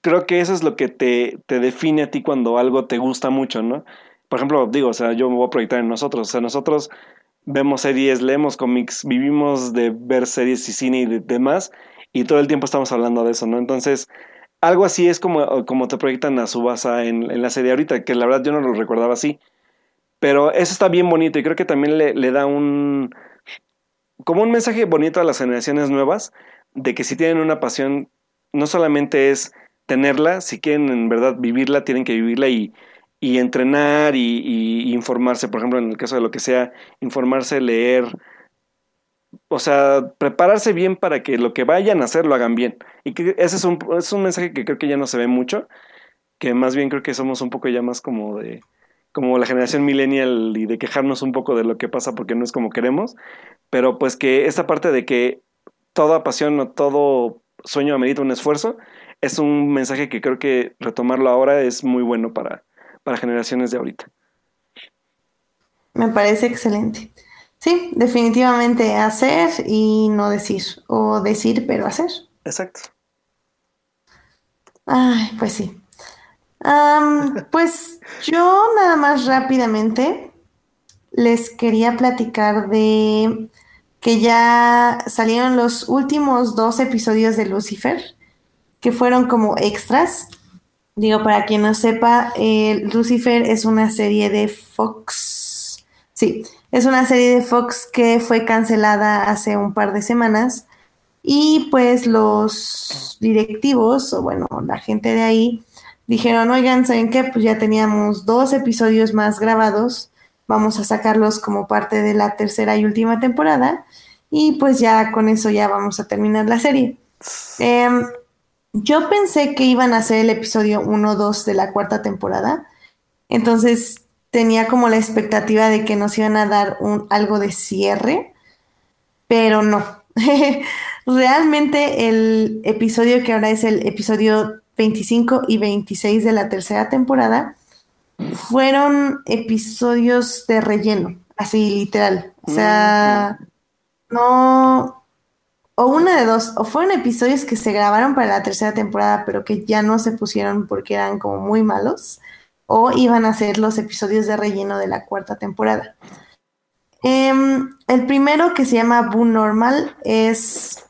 Creo que eso es lo que te, te define a ti cuando algo te gusta mucho, ¿no? Por ejemplo, digo, o sea, yo me voy a proyectar en nosotros. O sea, nosotros vemos series, leemos cómics, vivimos de ver series y cine y demás, y todo el tiempo estamos hablando de eso, ¿no? Entonces, algo así es como, como te proyectan a Subasa en, en la serie ahorita, que la verdad yo no lo recordaba así. Pero eso está bien bonito y creo que también le, le da un... como un mensaje bonito a las generaciones nuevas de que si tienen una pasión, no solamente es tenerla, si quieren en verdad vivirla, tienen que vivirla y, y entrenar y, informarse, por ejemplo, en el caso de lo que sea, informarse, leer, o sea, prepararse bien para que lo que vayan a hacer lo hagan bien. Y que ese es un, es un mensaje que creo que ya no se ve mucho, que más bien creo que somos un poco ya más como de como la generación millennial y de quejarnos un poco de lo que pasa porque no es como queremos, pero pues que esta parte de que toda pasión o todo sueño amerita un esfuerzo, es un mensaje que creo que retomarlo ahora es muy bueno para, para generaciones de ahorita. Me parece excelente. Sí, definitivamente hacer y no decir, o decir pero hacer. Exacto. Ay, pues sí. pues yo nada más rápidamente les quería platicar de que ya salieron los últimos dos episodios de Lucifer, que fueron como extras. Digo, para quien no sepa, eh, Lucifer es una serie de Fox. Sí, es una serie de Fox que fue cancelada hace un par de semanas. Y pues los directivos, o bueno, la gente de ahí, dijeron, oigan, ¿saben qué? Pues ya teníamos dos episodios más grabados, vamos a sacarlos como parte de la tercera y última temporada, y pues ya con eso ya vamos a terminar la serie. Eh, yo pensé que iban a hacer el episodio 1-2 de la cuarta temporada, entonces tenía como la expectativa de que nos iban a dar un, algo de cierre, pero no. Realmente el episodio que ahora es el episodio 25 y 26 de la tercera temporada fueron episodios de relleno, así literal. O sea, no, o una de dos, o fueron episodios que se grabaron para la tercera temporada, pero que ya no se pusieron porque eran como muy malos, o iban a ser los episodios de relleno de la cuarta temporada. Em, el primero, que se llama Boo Normal, es,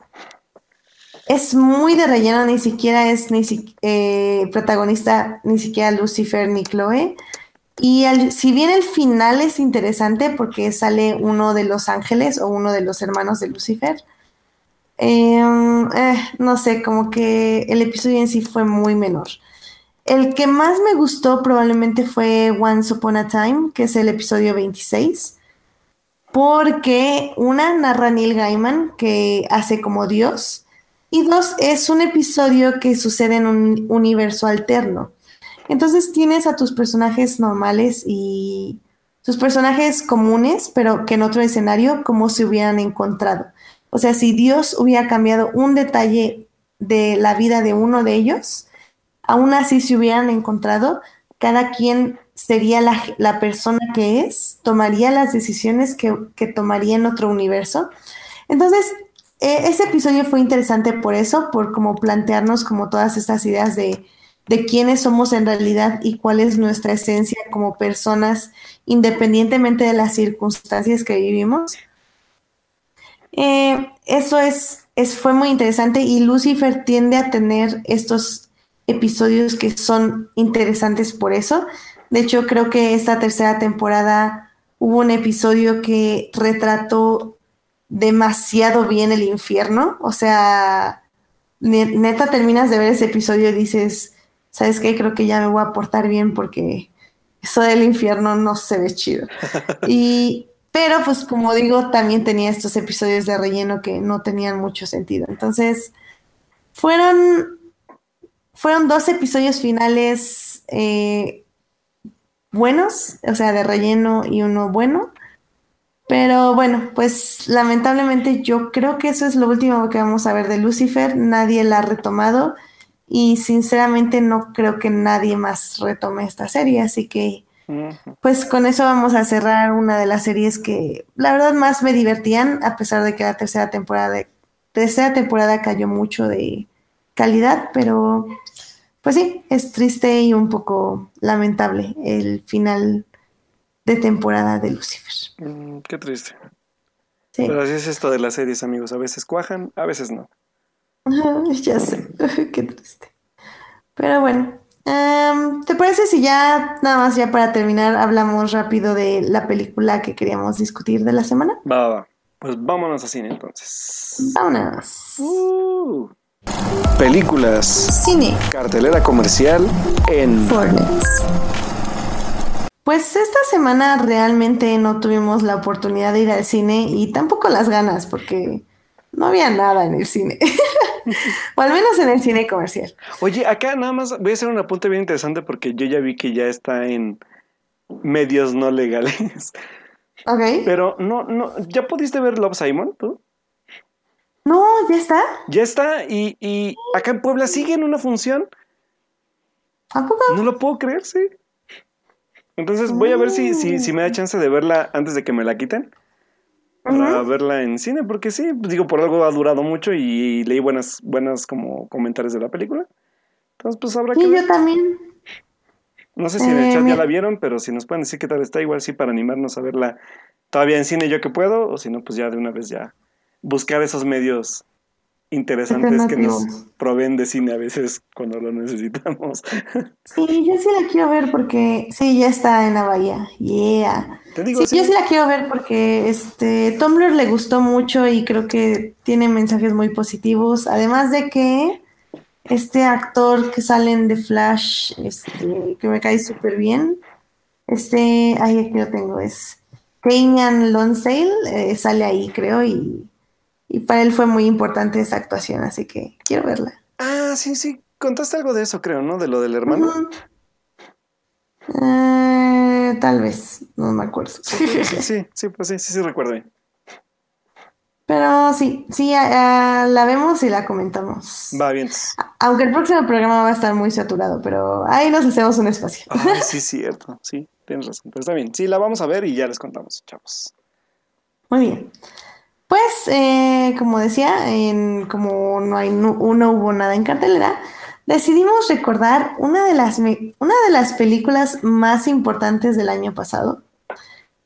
es muy de relleno, ni siquiera es ni eh, protagonista, ni siquiera Lucifer ni Chloe. Y si bien el final es interesante porque sale uno de los ángeles o uno de los hermanos de Lucifer, Em, eh, no sé, como que el episodio en sí fue muy menor. El que más me gustó probablemente fue Once Upon a Time, que es el episodio 26, porque una narra Neil Gaiman, que hace como Dios, y dos, es un episodio que sucede en un universo alterno. Entonces tienes a tus personajes normales y tus personajes comunes, pero que en otro escenario, como se hubieran encontrado. O sea, si Dios hubiera cambiado un detalle de la vida de uno de ellos, aún así se hubieran encontrado, cada quien sería la, persona que es, tomaría las decisiones que, tomaría en otro universo. Entonces, e, ese episodio fue interesante por eso, por como plantearnos como todas estas ideas de, de quiénes somos en realidad y cuál es nuestra esencia como personas, independientemente de las circunstancias que vivimos. Eh, eso es, es, fue muy interesante y Lucifer tiende a tener estos episodios que son interesantes por eso. De hecho, creo que esta tercera temporada hubo un episodio que retrató demasiado bien el infierno. O sea, neta terminas de ver ese episodio y dices, ¿sabes qué? Creo que ya me voy a portar bien porque eso del infierno no se ve chido. Y pero pues como digo, también tenía estos episodios de relleno que no tenían mucho sentido. Entonces, fueron, fueron dos episodios finales eh, buenos, o sea, de relleno y uno bueno. Pero bueno, pues lamentablemente yo creo que eso es lo último que vamos a ver de Lucifer. Nadie la ha retomado y sinceramente no creo que nadie más retome esta serie. Así que pues con eso vamos a cerrar una de las series que la verdad más me divertían, a pesar de que la tercera temporada, de, tercera temporada cayó mucho de calidad, pero pues sí, es triste y un poco lamentable el final de temporada de Lucifer. Mm, qué triste. Pero así es esto de las series, amigos. A veces cuajan, a veces no. ya sé, qué triste. Pero bueno, em, ¿te parece si ya, nada más ya para terminar, hablamos rápido de la película que queríamos discutir de la semana? Va, va, va. Pues vámonos a cine entonces. Vámonos. Uh. Películas. Cine. Cartelera comercial en Fortnite. Pues esta semana realmente no tuvimos la oportunidad de ir al cine y tampoco las ganas porque no había nada en el cine. o al menos en el cine comercial. Oye, acá nada más voy a hacer un apunte bien interesante porque yo ya vi que ya está en medios no legales. Ok. Pero no, no, ¿ya pudiste ver Love Simon tú? No, ya está. Ya está, y, y acá en Puebla sigue en una función. ¿A poco? No lo puedo creer, sí. Entonces voy a ver si, si, si me da chance de verla antes de que me la quiten. Para verla en cine, porque sí, pues, digo, por algo ha durado mucho y, leí buenas, buenas como comentarios de la película. Entonces, pues habrá que Sí, ver. yo también. No sé si en el chat ya la vieron, pero si nos pueden decir qué tal está, igual sí para animarnos a verla todavía en cine yo que puedo, o si no, pues ya de una vez ya buscar esos medios interesantes que nos proveen de cine a veces cuando lo necesitamos. Sí, yo sí la quiero ver porque sí, ya está en la bahía. Yeah. Te digo, Sí, sí. yo sí la quiero ver porque este Tumblr le gustó mucho y creo que tiene mensajes muy positivos. Además de que este actor que sale en The Flash, este, que me cae súper bien, este, ay, aquí lo tengo, es Kenyan Lonsdale, eh, sale ahí, creo, y, y para él fue muy importante esa actuación, así que quiero verla. Ah, sí, sí, contaste algo de eso, creo, ¿no? De lo del hermano. Eh, tal vez, no me acuerdo. Sí, sí, sí, pues sí, sí, sí recuerdo bien. Pero sí, sí, la vemos y la comentamos. Va bien. Aunque el próximo programa va a estar muy saturado, pero ahí nos hacemos un espacio. Sí, cierto, sí, tienes razón. Pero está bien. Sí, la vamos a ver y ya les contamos, chavos. Muy bien. Pues, eh, como decía, en, como no, hay, no, no hubo nada en cartelera, decidimos recordar una de las, una de las películas más importantes del año pasado,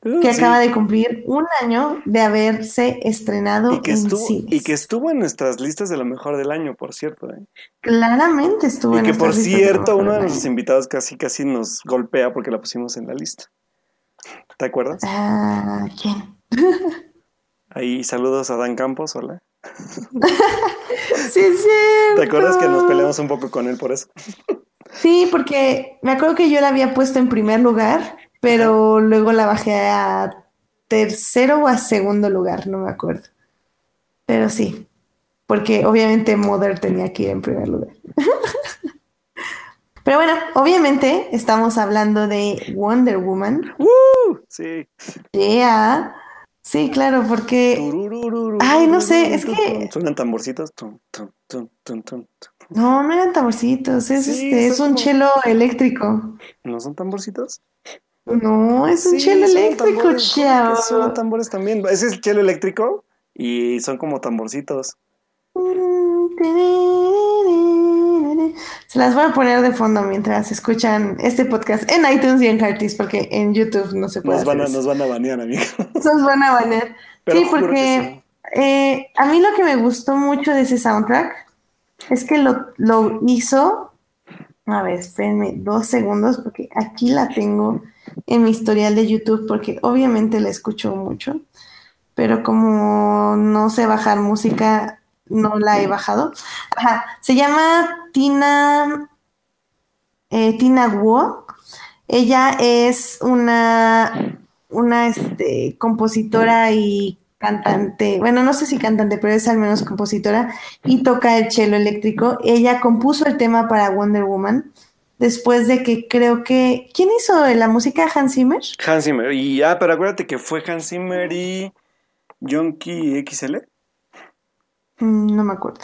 Uh, que sí. acaba de cumplir un año de haberse estrenado Y que, en estuvo, cines. y que estuvo en nuestras listas de lo mejor del año, por cierto. ¿eh? Claramente estuvo Y en que por de cierto, uno de nuestros invitados casi casi nos golpea porque la pusimos en la lista. ¿Te acuerdas? Ah, ¿quién? Ahí saludos a Dan Campos, hola. Sí, es ¿Te acuerdas que nos cierto. peleamos un poco con él por eso? Sí, porque me acuerdo que yo la había puesto en primer lugar, pero luego la bajé a tercero o a segundo lugar, no me acuerdo. Pero sí, porque obviamente Mother tenía que ir en primer lugar. Pero bueno, obviamente estamos hablando de Wonder Woman. ¡Uh! Sí. Yeah. Sí, claro, porque Ay, no sé, es que-. Suenan tamborcitos. No, no eran tamborcitos, es, Sí, este, es un como- chelo eléctrico. ¿No son tamborcitos? No, es un Sí, chelo eléctrico, tambores, ¿cómo que chavo. Son tambores también. Ese es el chelo eléctrico y son como tamborcitos. Se las voy a poner de fondo mientras escuchan este podcast en iTunes y en Hearties, porque en YouTube no se puede Nos van, a, hacer nos eso. van a banear, amigo. Nos van a banear. Pero sí, porque eh, a mí lo que me gustó mucho de ese soundtrack es que lo, lo hizo. A ver, espérenme dos segundos, porque aquí la tengo en mi historial de YouTube, porque obviamente la escucho mucho, pero como no sé bajar música, no la he bajado. Ajá, se llama Tina, eh, Tina Wu. Ella es una, una este, compositora y cantante, bueno, no sé si cantante, pero es al menos compositora y toca el cello eléctrico. Ella compuso el tema para Wonder Woman después de que creo que... ¿Quién hizo la música? ¿Hans Zimmer? Hans Zimmer. Y, ah, pero acuérdate que fue Hans Zimmer y Yonki XL. Mm, no me acuerdo.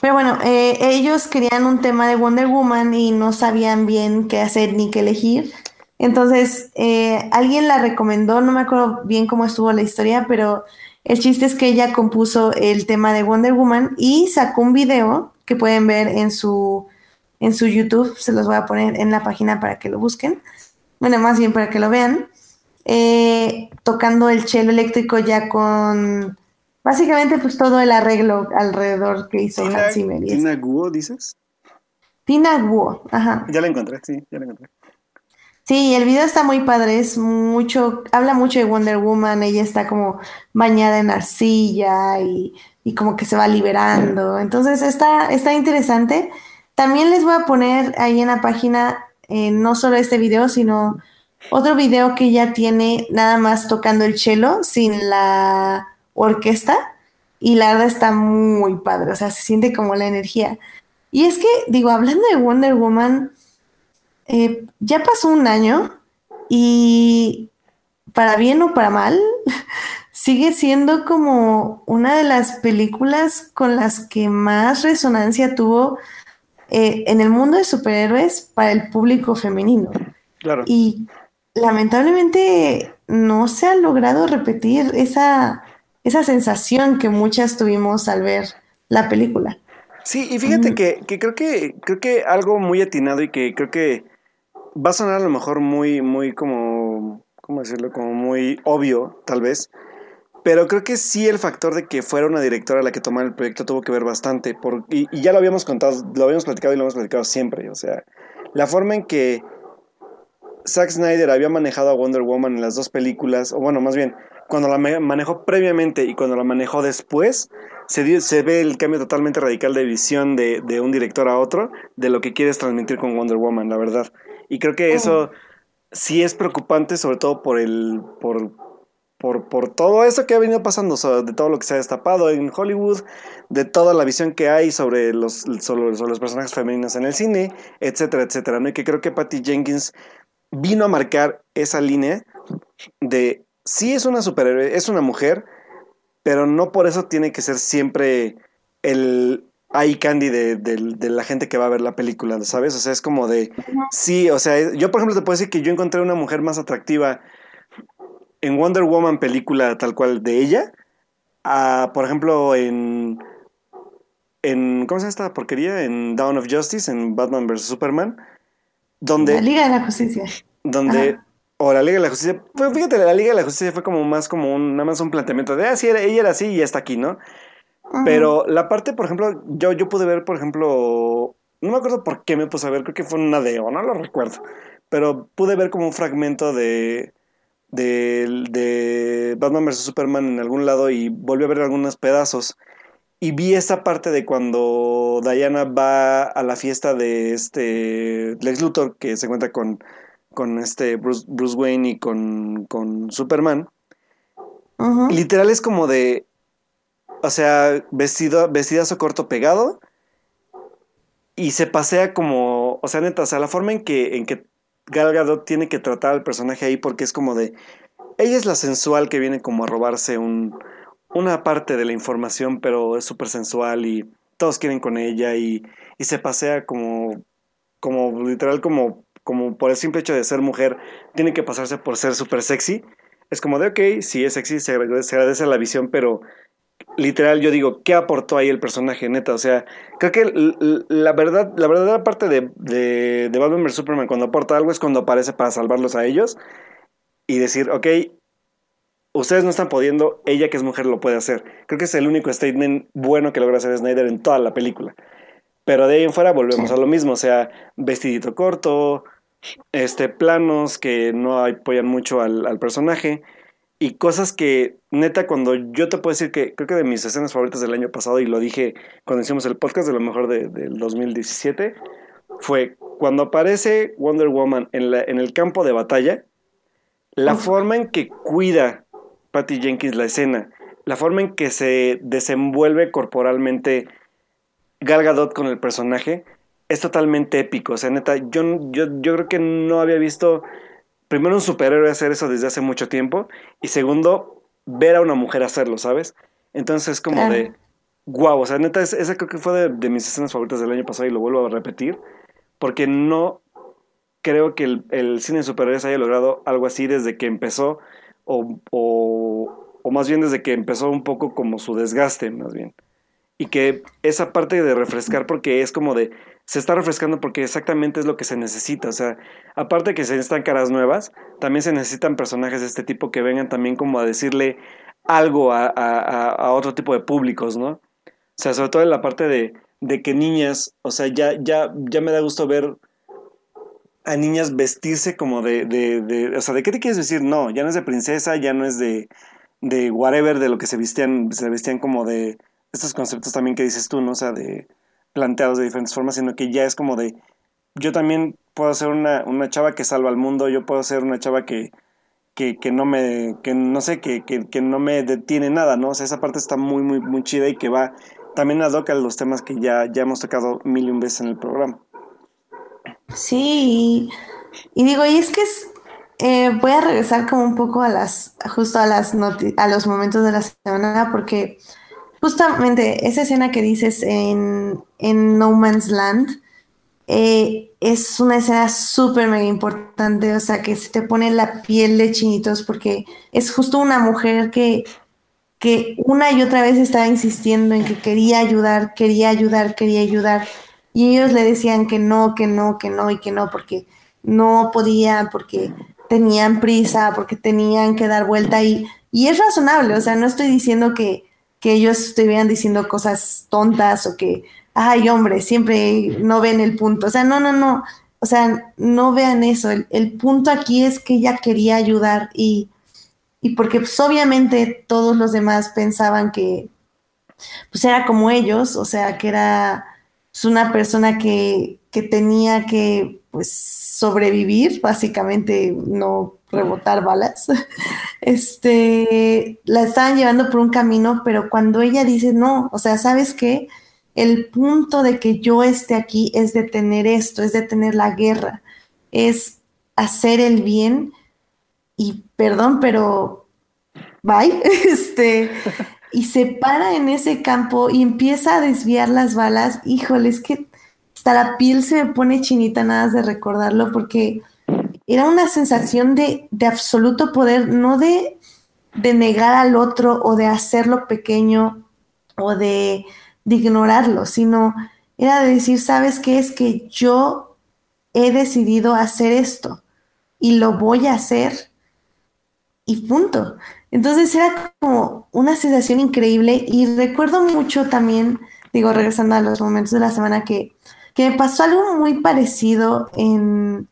Pero bueno, eh, ellos querían un tema de Wonder Woman y no sabían bien qué hacer ni qué elegir. Entonces, eh, alguien la recomendó, no me acuerdo bien cómo estuvo la historia, pero el chiste es que ella compuso el tema de Wonder Woman y sacó un video que pueden ver en su, en su YouTube, se los voy a poner en la página para que lo busquen, bueno, más bien para que lo vean, eh, tocando el cello eléctrico ya con básicamente pues todo el arreglo alrededor que hizo Tina, Hans Zimmer. Tina Guo, dices. Tina Guo, ajá. Ya la encontré, sí, ya la encontré. Sí, el video está muy padre, es mucho, habla mucho de Wonder Woman, ella está como bañada en arcilla y, y como que se va liberando, entonces está, está interesante. También les voy a poner ahí en la página eh, no solo este video, sino otro video que ya tiene nada más tocando el cello sin la orquesta y la verdad está muy padre, o sea, se siente como la energía. Y es que, digo, hablando de Wonder Woman, eh, ya pasó un año y para bien o para mal, sigue siendo como una de las películas con las que más resonancia tuvo eh, en el mundo de superhéroes para el público femenino. Claro. Y lamentablemente no se ha logrado repetir esa, esa sensación que muchas tuvimos al ver la película. Sí, y fíjate que, que creo que creo que algo muy atinado y que creo que va a sonar a lo mejor muy, muy como, ¿cómo decirlo? Como muy obvio, tal vez. Pero creo que sí el factor de que fuera una directora la que tomara el proyecto tuvo que ver bastante. Por, y, y, ya lo habíamos contado, lo habíamos platicado y lo hemos platicado siempre. O sea, la forma en que Zack Snyder había manejado a Wonder Woman en las dos películas, o bueno, más bien, cuando la manejó previamente y cuando la manejó después, se, dio, se ve el cambio totalmente radical de visión de, de un director a otro, de lo que quieres transmitir con Wonder Woman, la verdad. Y creo que eso sí es preocupante, sobre todo por el. por, por, por todo eso que ha venido pasando, de todo lo que se ha destapado en Hollywood, de toda la visión que hay sobre los, sobre, sobre los personajes femeninos en el cine, etcétera, etcétera. ¿no? Y que creo que Patty Jenkins vino a marcar esa línea de sí es una superhéroe, es una mujer, pero no por eso tiene que ser siempre el, eye candy de, de, de, la gente que va a ver la película, ¿sabes? O sea, es como de, sí, o sea, yo por ejemplo te puedo decir que yo encontré una mujer más atractiva en Wonder Woman película tal cual de ella, a, por ejemplo, en, en, ¿cómo se llama esta porquería? En Dawn of Justice, en Batman vs. Superman, donde... La Liga de la Justicia. Donde... Ajá. O la Liga de la Justicia. Pues fíjate, la Liga de la Justicia fue como más como un, nada más un planteamiento de, ah, sí, ella era así y ya está aquí, ¿no? Pero la parte, por ejemplo, yo, yo pude ver, por ejemplo, no me acuerdo por qué me puse a ver, creo que fue una de no lo recuerdo, pero pude ver como un fragmento de, de, de Batman vs. Superman en algún lado y volví a ver algunos pedazos. Y vi esa parte de cuando Diana va a la fiesta de este Lex Luthor, que se cuenta con, con este Bruce, Bruce Wayne y con, con Superman. Uh -huh. Literal es como de, o sea, vestido, vestidazo corto pegado. Y se pasea como, o sea, neta, o sea, la forma en que, en que Gal Gadot tiene que tratar al personaje ahí, porque es como de, ella es la sensual que viene como a robarse un, una parte de la información, pero es súper sensual y todos quieren con ella y, y, se pasea como, como literal, como, como por el simple hecho de ser mujer, tiene que pasarse por ser súper sexy. Es como de, ok, sí es sexy, se agradece, la visión, pero literal yo digo, ¿qué aportó ahí el personaje neta? O sea, creo que la verdad, la verdadera parte de, de, de Batman vs. Superman cuando aporta algo es cuando aparece para salvarlos a ellos y decir, ok, ustedes no están pudiendo, ella que es mujer lo puede hacer. Creo que es el único statement bueno que logra hacer Snyder en toda la película. Pero de ahí en fuera volvemos a lo mismo, o sea, vestidito corto, este, planos que no apoyan mucho al, al personaje y cosas que neta cuando yo te puedo decir que creo que de mis escenas favoritas del año pasado y lo dije cuando hicimos el podcast de lo mejor de, del 2017 fue cuando aparece Wonder Woman en, la, en el campo de batalla la Uf. forma en que cuida Patty Jenkins la escena, la forma en que se desenvuelve corporalmente Gal Gadot con el personaje es totalmente épico. O sea, neta, yo, yo, yo creo que no había visto primero un superhéroe hacer eso desde hace mucho tiempo y segundo, ver a una mujer hacerlo, ¿sabes? Entonces es como de, wow, o sea, neta, esa creo que fue de, mis escenas favoritas del año pasado y lo vuelvo a repetir, porque no creo que el, el cine de superhéroes haya logrado algo así desde que empezó, o, o, o más bien desde que empezó un poco como su desgaste, más bien. Y que esa parte de refrescar, porque es como de, se está refrescando porque exactamente es lo que se necesita. O sea, aparte que se necesitan caras nuevas, también se necesitan personajes de este tipo que vengan también como a decirle algo a, a, a otro tipo de públicos, ¿no? O sea, sobre todo en la parte de, de que niñas, o sea, ya, ya, ya me da gusto ver a niñas vestirse como de, de, de, o sea, ¿de qué te quieres decir? No, ya no es de princesa, ya no es de, de whatever, de lo que se vestían, se vestían como de estos conceptos también que dices tú, ¿no? O sea, de planteados de diferentes formas, sino que ya es como de, yo también puedo ser una, una chava que salva al mundo, yo puedo ser una chava que, que, que no me, que no sé, que, que, no me detiene nada, ¿no? O sea, esa parte está muy, muy, muy chida y que va también adoca los temas que ya, ya hemos tocado mil y un veces en el programa. Sí, y, digo, y es que es, eh, voy a regresar como un poco a las, justo a las a los momentos de la semana, porque justamente esa escena que dices en, en No Man's Land eh, es una escena súper mega importante, o sea, que se te pone la piel de chinitos, porque es justo una mujer que que una y otra vez estaba insistiendo en que quería ayudar, quería ayudar, quería ayudar. Y ellos le decían que no, que no, que no y que no, porque no podían, porque tenían prisa, porque tenían que dar vuelta. Y, y es razonable, o sea, no estoy diciendo que, que ellos estuvieran diciendo cosas tontas o que, ay, hombre, siempre no ven el punto. O sea, no, no, no. O sea, no vean eso. El, el punto aquí es que ella quería ayudar y y porque pues, obviamente todos los demás pensaban que pues era como ellos, o sea, que era pues, una persona que, que tenía que pues sobrevivir, básicamente no rebotar balas. Este, la estaban llevando por un camino, pero cuando ella dice, no, o sea, ¿sabes qué? El punto de que yo esté aquí es detener esto, es detener la guerra, es hacer el bien y perdón, pero bye, este, y se para en ese campo y empieza a desviar las balas, híjole, es que hasta la piel se me pone chinita nada de recordarlo porque era una sensación de, de absoluto poder, no de, de, negar al otro o de hacerlo pequeño o de, de ignorarlo, sino era de decir, ¿sabes qué? Es que yo he decidido hacer esto y lo voy a hacer y punto. Entonces era como una sensación increíble y recuerdo mucho también, digo, regresando a los momentos de la semana, que, que me pasó algo muy parecido en,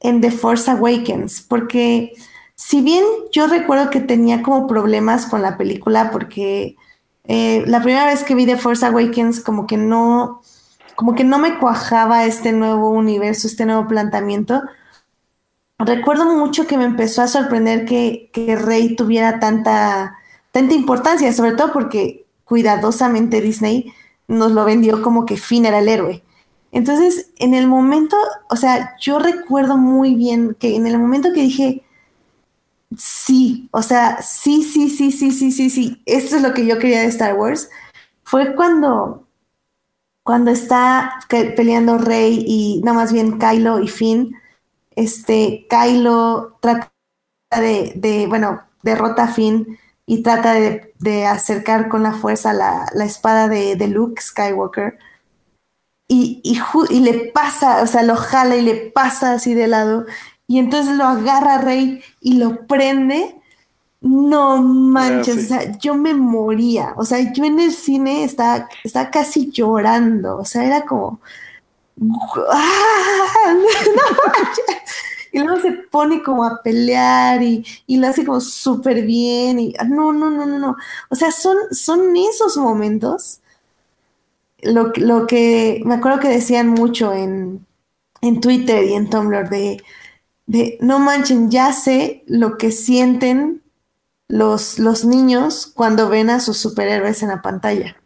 en The Force Awakens, porque si bien yo recuerdo que tenía como problemas con la película, porque eh, la primera vez que vi The Force Awakens como que no, como que no me cuajaba este nuevo universo, este nuevo planteamiento, recuerdo mucho que me empezó a sorprender que, que Rey tuviera tanta, tanta importancia, sobre todo porque cuidadosamente Disney nos lo vendió como que Finn era el héroe. Entonces, en el momento, o sea, yo recuerdo muy bien que en el momento que dije, sí, o sea, sí, sí, sí, sí, sí, sí, sí, esto es lo que yo quería de Star Wars, fue cuando, cuando está peleando Rey y, no más bien Kylo y Finn, este, Kylo trata de, bueno, derrota a Finn y trata de, acercar con la fuerza la, espada de, Luke Skywalker. Y, y, le pasa, o sea, lo jala y le pasa así de lado. Y entonces lo agarra Rey y lo prende. No manches, o sea, yo me moría. O sea, yo en el cine estaba, estaba casi llorando. O sea, era como, y luego se pone como a pelear y, lo hace como súper bien. Y no, no, no, no, no. O sea, son, son esos momentos lo, lo que me acuerdo que decían mucho en, en Twitter y en Tumblr de, de no manchen, ya sé lo que sienten los, los niños cuando ven a sus superhéroes en la pantalla.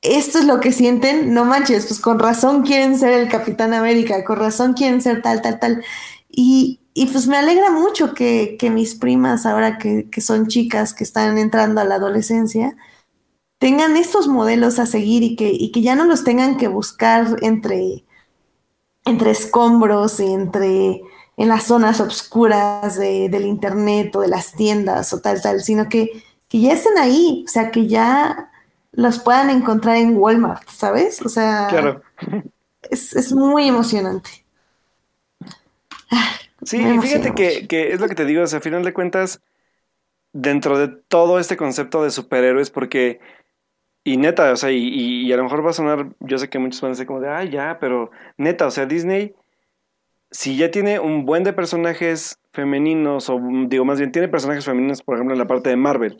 Esto es lo que sienten, no manches, pues con razón quieren ser el Capitán América, con razón quieren ser tal, tal, tal. Y, y pues me alegra mucho que, que mis primas, ahora que, que, son chicas que están entrando a la adolescencia, tengan estos modelos a seguir y que, y que ya no los tengan que buscar entre, entre escombros y entre en las zonas oscuras de, del internet o de las tiendas o tal, tal, sino que, que ya estén ahí, o sea, que ya los puedan encontrar en Walmart, ¿sabes? O sea, claro. es, es muy emocionante. Sí, y fíjate que, que, es lo que te digo, o sea, a final de cuentas, dentro de todo este concepto de superhéroes, porque, y neta, o sea, y, y, a lo mejor va a sonar, yo sé que muchos van a decir como de, ah, ya, pero neta, o sea, Disney, si ya tiene un buen de personajes femeninos, o digo, más bien tiene personajes femeninos, por ejemplo, en la parte de Marvel,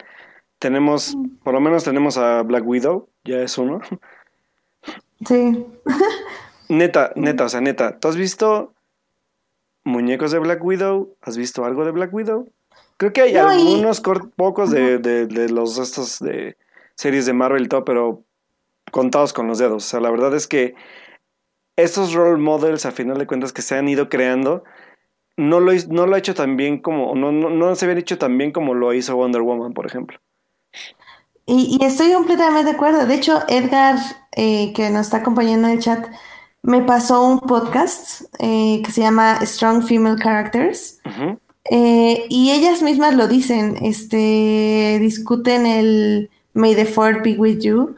tenemos, por lo menos tenemos a Black Widow, ya es uno. Sí. neta, neta, o sea, neta, ¿tú has visto muñecos de Black Widow? ¿Has visto algo de Black Widow? Creo que hay no, algunos y... pocos de, de, de, los estos de series de Marvel y todo, pero contados con los dedos. O sea, la verdad es que estos role models, a final de cuentas, que se han ido creando, no lo, no lo ha hecho tan bien como, no, no, no se habían hecho tan bien como lo hizo Wonder Woman, por ejemplo. Y, y estoy completamente de acuerdo. De hecho, Edgar, eh, que nos está acompañando en el chat, me pasó un podcast eh, que se llama Strong Female Characters. Uh -huh. eh, y ellas mismas lo dicen, este, discuten el May the Fourth be with you.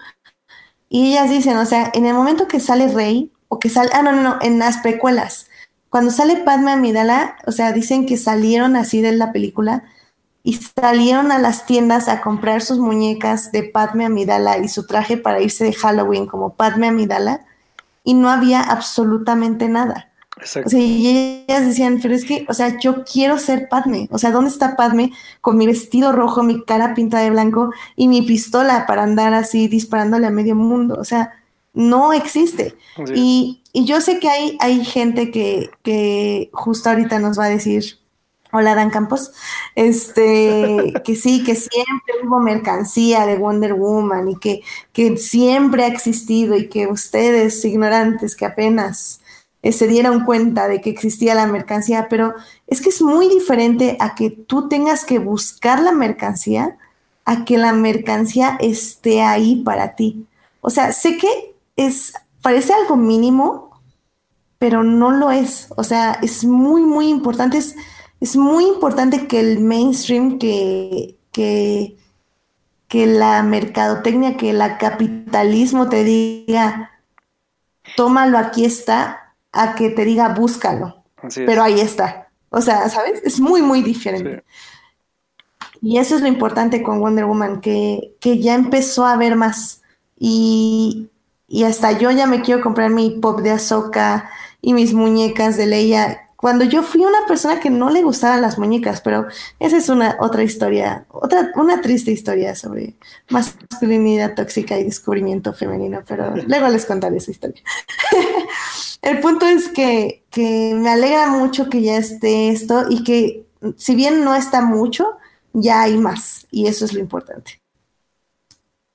Y ellas dicen, o sea, en el momento que sale Rey, o que sale, ah, no, no, no, en las precuelas, cuando sale Padme Amidala, o sea, dicen que salieron así de la película y salieron a las tiendas a comprar sus muñecas de Padme Amidala y su traje para irse de Halloween como Padme Amidala y no había absolutamente nada. Exacto. O sea, y ellas decían, pero es que, o sea, yo quiero ser Padme. O sea, ¿dónde está Padme con mi vestido rojo, mi cara pintada de blanco y mi pistola para andar así disparándole a medio mundo? O sea, no existe. Sí. Y, y, yo sé que hay, hay gente que, que justo ahorita nos va a decir, hola Dan Campos, este, que sí, que siempre hubo mercancía de Wonder Woman y que, que siempre ha existido y que ustedes, ignorantes, que apenas eh, se dieron cuenta de que existía la mercancía, pero es que es muy diferente a que tú tengas que buscar la mercancía, a que la mercancía esté ahí para ti. O sea, sé que es, parece algo mínimo, pero no lo es. O sea, es muy, muy importante. Es, es muy importante que el mainstream, que, que, que la mercadotecnia, que el capitalismo te diga, tómalo, aquí está, a que te diga, búscalo. Pero ahí está. O sea, ¿sabes? Es muy, muy diferente. Sí. Y eso es lo importante con Wonder Woman, que, que ya empezó a ver más. Y, y hasta yo ya me quiero comprar mi pop de Azoka y mis muñecas de Leia. Cuando yo fui una persona que no le gustaban las muñecas, pero esa es una otra historia, otra, una triste historia sobre masculinidad tóxica y descubrimiento femenino, pero luego les contaré esa historia. El punto es que, que me alegra mucho que ya esté esto y que si bien no está mucho, ya hay más y eso es lo importante.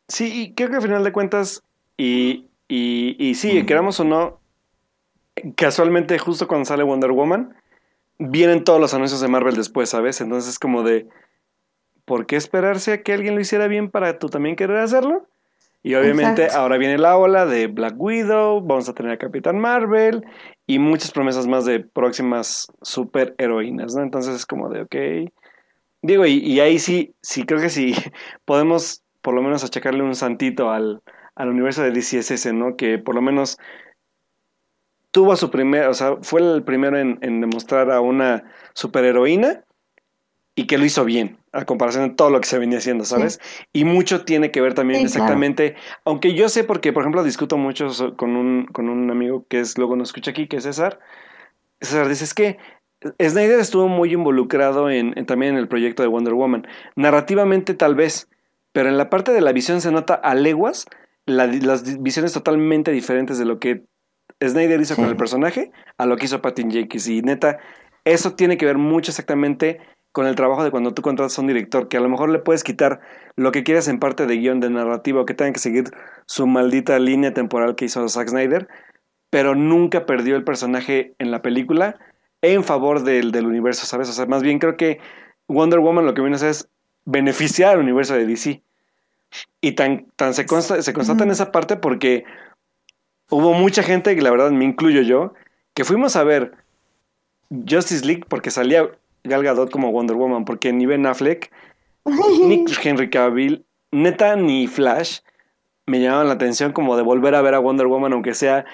Sí, y creo que al final de cuentas, y, y, y sí, queramos o no, casualmente justo cuando sale Wonder Woman, vienen todos los anuncios de Marvel después, ¿sabes? Entonces es como de, ¿por qué esperarse a que alguien lo hiciera bien para tú también querer hacerlo? Y obviamente Exacto. ahora viene la ola de Black Widow, vamos a tener a Capitán Marvel y muchas promesas más de próximas super heroínas, ¿no? Entonces es como de, ok. Digo, y, y ahí sí, sí creo que sí podemos por lo menos achacarle un santito al, al universo de DCSS, ¿no? Que por lo menos tuvo su primer, o sea, fue el primero en, en, demostrar a una superheroína y que lo hizo bien, a comparación de todo lo que se venía haciendo, ¿sabes? Sí. Y mucho tiene que ver también sí, exactamente, claro. aunque yo sé porque, por ejemplo, discuto mucho con un, con un amigo que es, luego nos escucha aquí, que es César. César dice, es que Snyder estuvo muy involucrado en, en, también en el proyecto de Wonder Woman. Narrativamente tal vez, pero en la parte de la visión se nota a leguas la, las visiones totalmente diferentes de lo que Snyder hizo sí. con el personaje a lo que hizo Patty Jenkins. Y neta, eso tiene que ver mucho exactamente con el trabajo de cuando tú contratas a un director, que a lo mejor le puedes quitar lo que quieras en parte de guion, de narrativa, o que tengan que seguir su maldita línea temporal que hizo Zack Snyder, pero nunca perdió el personaje en la película en favor del, del universo, ¿sabes? O sea, más bien creo que Wonder Woman lo que viene a hacer es beneficiar al universo de DC. Y tan, tan se, consta, se constata en esa parte porque hubo mucha gente, que la verdad me incluyo yo, que fuimos a ver Justice League porque salía Gal Gadot como Wonder Woman, porque ni Ben Affleck, ni Henry Cavill, neta ni Flash me llamaban la atención como de volver a ver a Wonder Woman, aunque sea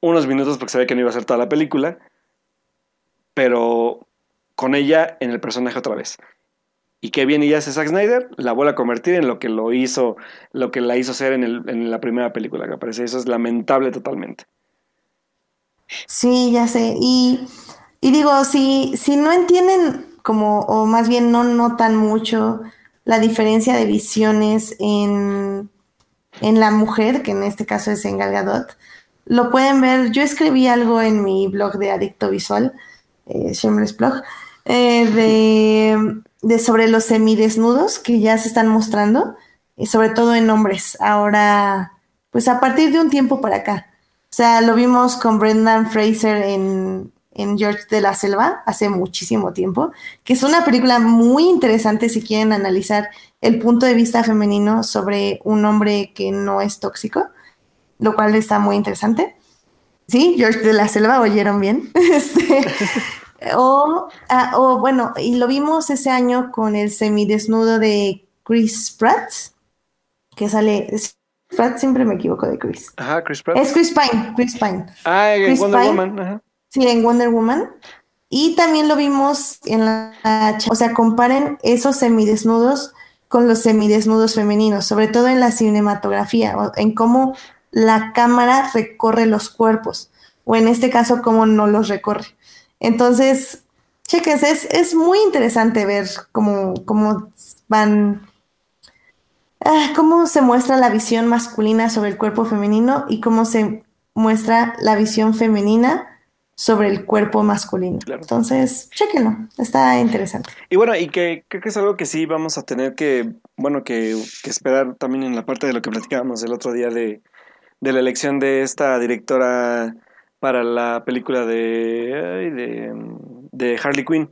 unos minutos porque sabía que no iba a ser toda la película, pero con ella en el personaje otra vez. Y qué bien ella hace Zack Snyder, la vuelve a convertir en lo que lo hizo, lo que la hizo ser en, el, en la primera película que aparece. Eso es lamentable totalmente. Sí, ya sé. Y, y digo, si, si no entienden como, o más bien no notan mucho la diferencia de visiones en, en la mujer, que en este caso es en Gal lo pueden ver. Yo escribí algo en mi blog de Adicto Visual, eh, Shameless Blog, eh, de de sobre los semidesnudos que ya se están mostrando, y sobre todo en hombres, ahora, pues a partir de un tiempo para acá. O sea, lo vimos con Brendan Fraser en, en George de la Selva hace muchísimo tiempo, que es una película muy interesante si quieren analizar el punto de vista femenino sobre un hombre que no es tóxico, lo cual está muy interesante. Sí, George de la Selva, oyeron bien. Este, Ah, o, bueno, y lo vimos ese año con el semidesnudo de Chris Pratt, que sale. Pratt siempre me equivoco de Chris. Ajá, Chris Pratt. Es Chris Pine, Chris Pine. Ah, Wonder Woman. Ajá. Sí, en Wonder Woman. Y también lo vimos en la. O sea, comparen esos semidesnudos con los semidesnudos femeninos, sobre todo en la cinematografía, en cómo la cámara recorre los cuerpos, o en este caso, cómo no los recorre. Entonces, chequense, es, es muy interesante ver cómo, cómo van, ah, cómo se muestra la visión masculina sobre el cuerpo femenino y cómo se muestra la visión femenina sobre el cuerpo masculino. Entonces, chequenlo, está interesante. Y bueno, y que creo que es algo que sí vamos a tener que, bueno, que, que esperar también en la parte de lo que platicábamos el otro día de, de la elección de esta directora para la película de, de, Harley Quinn.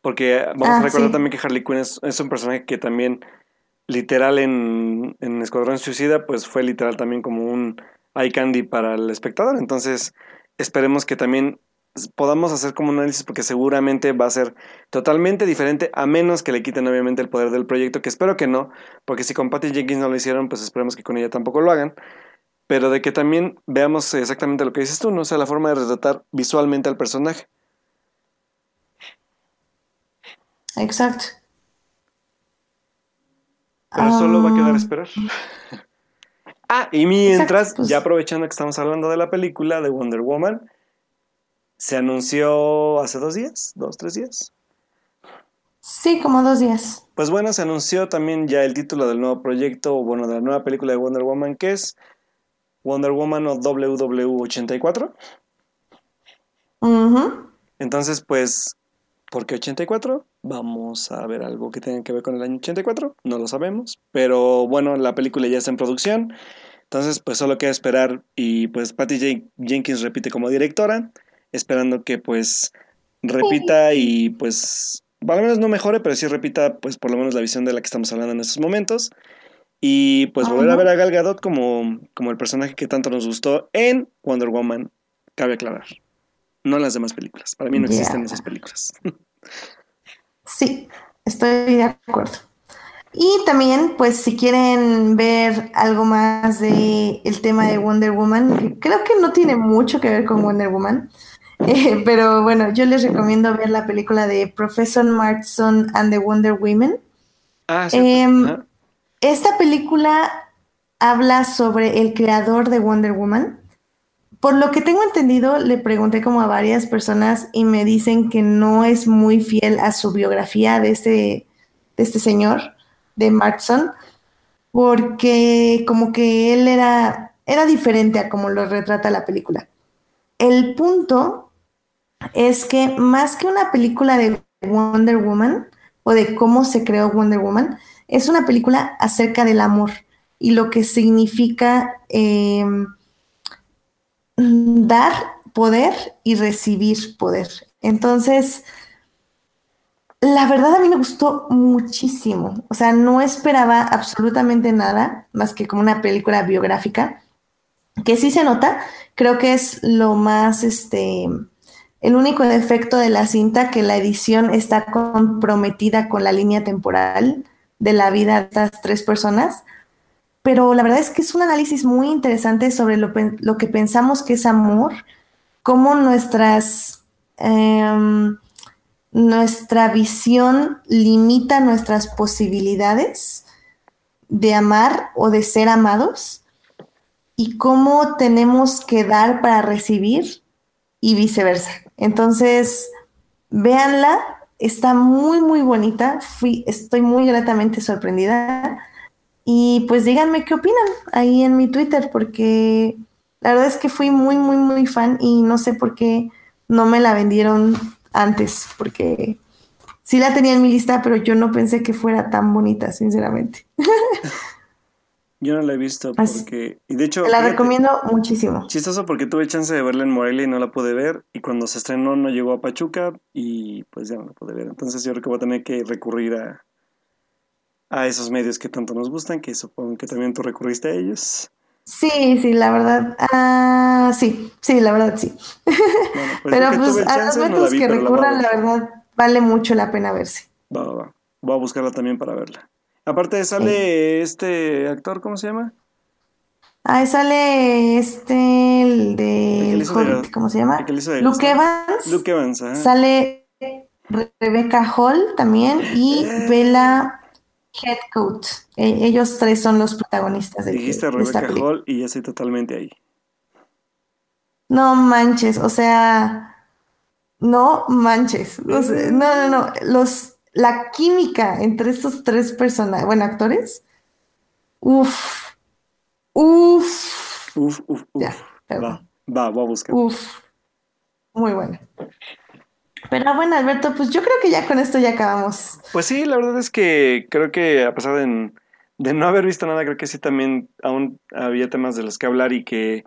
Porque vamos a ah, recordar también que Harley Quinn es, un personaje que también, literal en, en Escuadrón Suicida, pues fue literal también como un eye candy para el espectador. Entonces, esperemos que también podamos hacer como un análisis porque seguramente va a ser totalmente diferente a menos que le quiten obviamente el poder del proyecto que espero que no porque si con Patty Jenkins no lo hicieron pues esperemos que con ella tampoco lo hagan pero de que también veamos exactamente lo que dices tú, ¿no? O sea, la forma de retratar visualmente al personaje. Exacto. Pero solo va a quedar a esperar. Ah, y mientras, pues. ya aprovechando que estamos hablando de la película de Wonder Woman, se anunció hace dos días, dos, tres días. Sí, como dos días. Pues bueno, se anunció también ya el título del nuevo proyecto, o bueno, de la nueva película de Wonder Woman, que es Wonder Woman o WW84. Entonces, pues, ¿por qué 84? Vamos a ver algo que tenga que ver con el año 84. No lo sabemos. Pero bueno, la película ya está en producción. Entonces, pues solo queda esperar. Y pues Patty Jenkins repite como directora. Esperando que pues repita y pues, al menos no mejore, pero sí repita pues por lo menos la visión de la que estamos hablando en estos momentos. Y pues volver a ver a Gal Gadot como, como el personaje que tanto nos gustó en Wonder Woman, cabe aclarar. No en las demás películas. Para mí no existen esas películas. Sí, estoy de acuerdo. Y también, pues, si quieren ver algo más de el tema de Wonder Woman, creo que no tiene mucho que ver con Wonder Woman, eh, pero bueno, yo les recomiendo ver la película de Professor Martson and the Wonder Women. Ah, sí. Em, esta película habla sobre el creador de Wonder Woman. Por lo que tengo entendido, le pregunté como a varias personas y me dicen que no es muy fiel a su biografía de este, de este señor, de Markson, porque como que él era, era diferente a como lo retrata la película. El punto es que más que una película de Wonder Woman o de cómo se creó Wonder Woman, es una película acerca del amor y lo que significa em, dar poder y recibir poder. Entonces, la verdad a mí me gustó muchísimo. O sea, no esperaba absolutamente nada más que como una película biográfica, que sí se nota, creo que es lo más, este, el único defecto de la cinta, que la edición está comprometida con la línea temporal de la vida de estas tres personas. Pero la verdad es que es un análisis muy interesante sobre lo, que pensamos que es amor, cómo nuestras, em, nuestra visión limita nuestras posibilidades de amar o de ser amados y cómo tenemos que dar para recibir y viceversa. Entonces, véanla, está muy, muy bonita, Fui, estoy muy gratamente sorprendida y pues díganme qué opinan ahí en mi Twitter porque la verdad es que fui muy, muy, muy fan y no sé por qué no me la vendieron antes, porque sí la tenía en mi lista, pero yo no pensé que fuera tan bonita, sinceramente. Yo no la he visto porque... Y de hecho... la recomiendo muchísimo. Chistoso porque tuve chance de verla en Morelia y no la pude ver. Y cuando se estrenó no llegó a Pachuca y pues ya no la pude ver. Entonces yo creo que voy a tener que recurrir a, a esos medios que tanto nos gustan, que supongo que también tú recurriste a ellos. Sí, sí, la verdad. Ah, sí, sí, la verdad sí. Pues pero pues a los métodos que recurran, la, verdad, vale mucho la pena verse. Va, va, va. Voy a buscarla también para verla. Aparte sale este actor, ¿cómo se llama? Ah, sale este, el de, ¿cómo se llama? Luke Evans. Luke Evans, Sale Rebecca Hall también y eh. Bella Headcoat. E, ellos tres son los protagonistas de, Dijiste Rebecca Hall y ya estoy totalmente ahí. No manches, o sea, no manches. no, no, no. Los, la química entre estos tres personajes, bueno, actores. Uf. Uf. Uf, uf, uf. Ya, va, va, voy a buscar. Uf. Muy bueno. Pero bueno, Alberto, pues yo creo que ya con esto ya acabamos. Pues sí, la verdad es que creo que a pesar de, no haber visto nada, creo que sí también aún había temas de los que hablar y que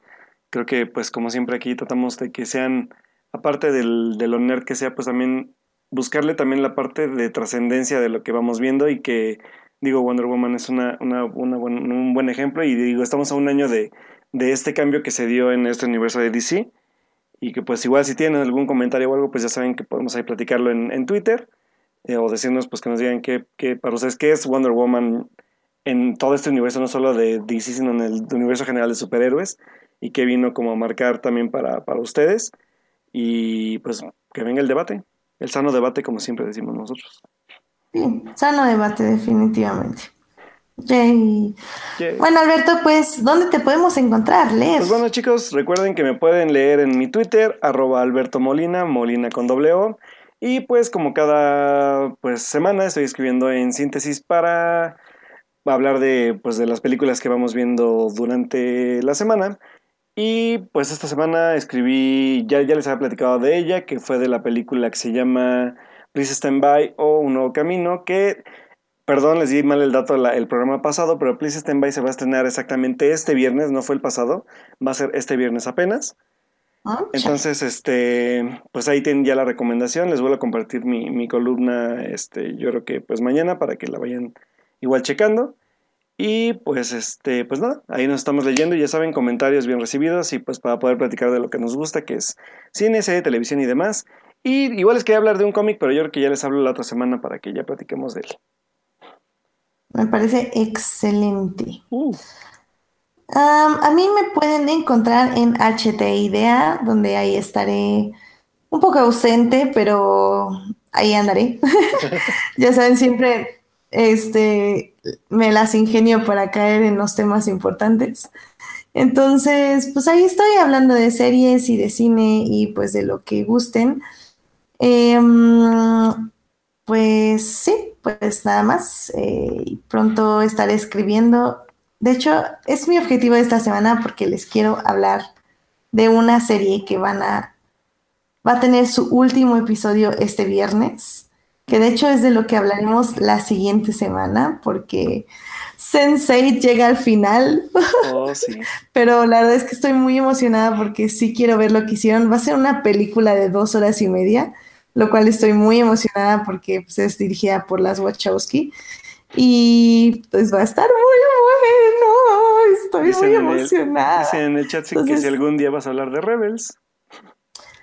creo que pues como siempre aquí tratamos de que sean, aparte del, del honor que sea, pues también buscarle también la parte de trascendencia de lo que vamos viendo y que digo Wonder Woman es una, una, una un buen ejemplo y digo estamos a un año de, de este cambio que se dio en este universo de DC y que pues igual si tienen algún comentario o algo, pues ya saben que podemos ahí platicarlo en, en Twitter eh, o decirnos pues que nos digan qué, para ustedes qué es Wonder Woman en todo este universo, no solo de DC, sino en el universo general de superhéroes y qué vino como a marcar también para, para ustedes y pues que venga el debate, el sano debate como siempre decimos nosotros. Sí, sano debate definitivamente. Bueno, Alberto, pues, ¿dónde te podemos encontrar? Leer. Pues bueno, chicos, recuerden que me pueden leer en mi Twitter, arroba Alberto Molina, Molina con doble O. Y pues, como cada pues, semana, estoy escribiendo en síntesis para hablar de, pues, de las películas que vamos viendo durante la semana. Y pues esta semana escribí, ya, ya les había platicado de ella, que fue de la película que se llama Please Stand By o Un Nuevo Camino, que Perdón, les di mal el dato el programa pasado, pero Please Stand By se va a estrenar exactamente este viernes, no fue el pasado, va a ser este viernes apenas. Ah, Entonces, este, pues ahí tienen ya la recomendación, les vuelvo a compartir mi, mi, columna, este, yo creo que pues mañana para que la vayan igual checando. Y pues este, pues nada, ahí nos estamos leyendo y ya saben, comentarios bien recibidos y pues para poder platicar de lo que nos gusta, que es cine, serie, televisión y demás. Y igual les quería hablar de un cómic, pero yo creo que ya les hablo la otra semana para que ya platiquemos de él. Me parece excelente. Uh. a mí me pueden encontrar en HT Idea, donde ahí estaré un poco ausente, pero ahí andaré. ya saben, siempre este, me las ingenio para caer en los temas importantes. Entonces, pues ahí estoy hablando de series y de cine y pues de lo que gusten. Em, pues sí, pues nada más. Eh, pronto estaré escribiendo. De hecho, es mi objetivo esta semana porque les quiero hablar de una serie que van a va a tener su último episodio este viernes. que de hecho es de lo que hablaremos la siguiente semana, porque Sense8 llega al final. Oh, sí. Pero la verdad es que estoy muy emocionada porque sí quiero ver lo que hicieron. Va a ser una película de dos horas y media, lo cual estoy muy emocionada porque pues, es dirigida por las Wachowski. Y pues va a estar muy bueno. Estoy muy emocionada. Dice en el chat que si algún día vas a hablar de Rebels.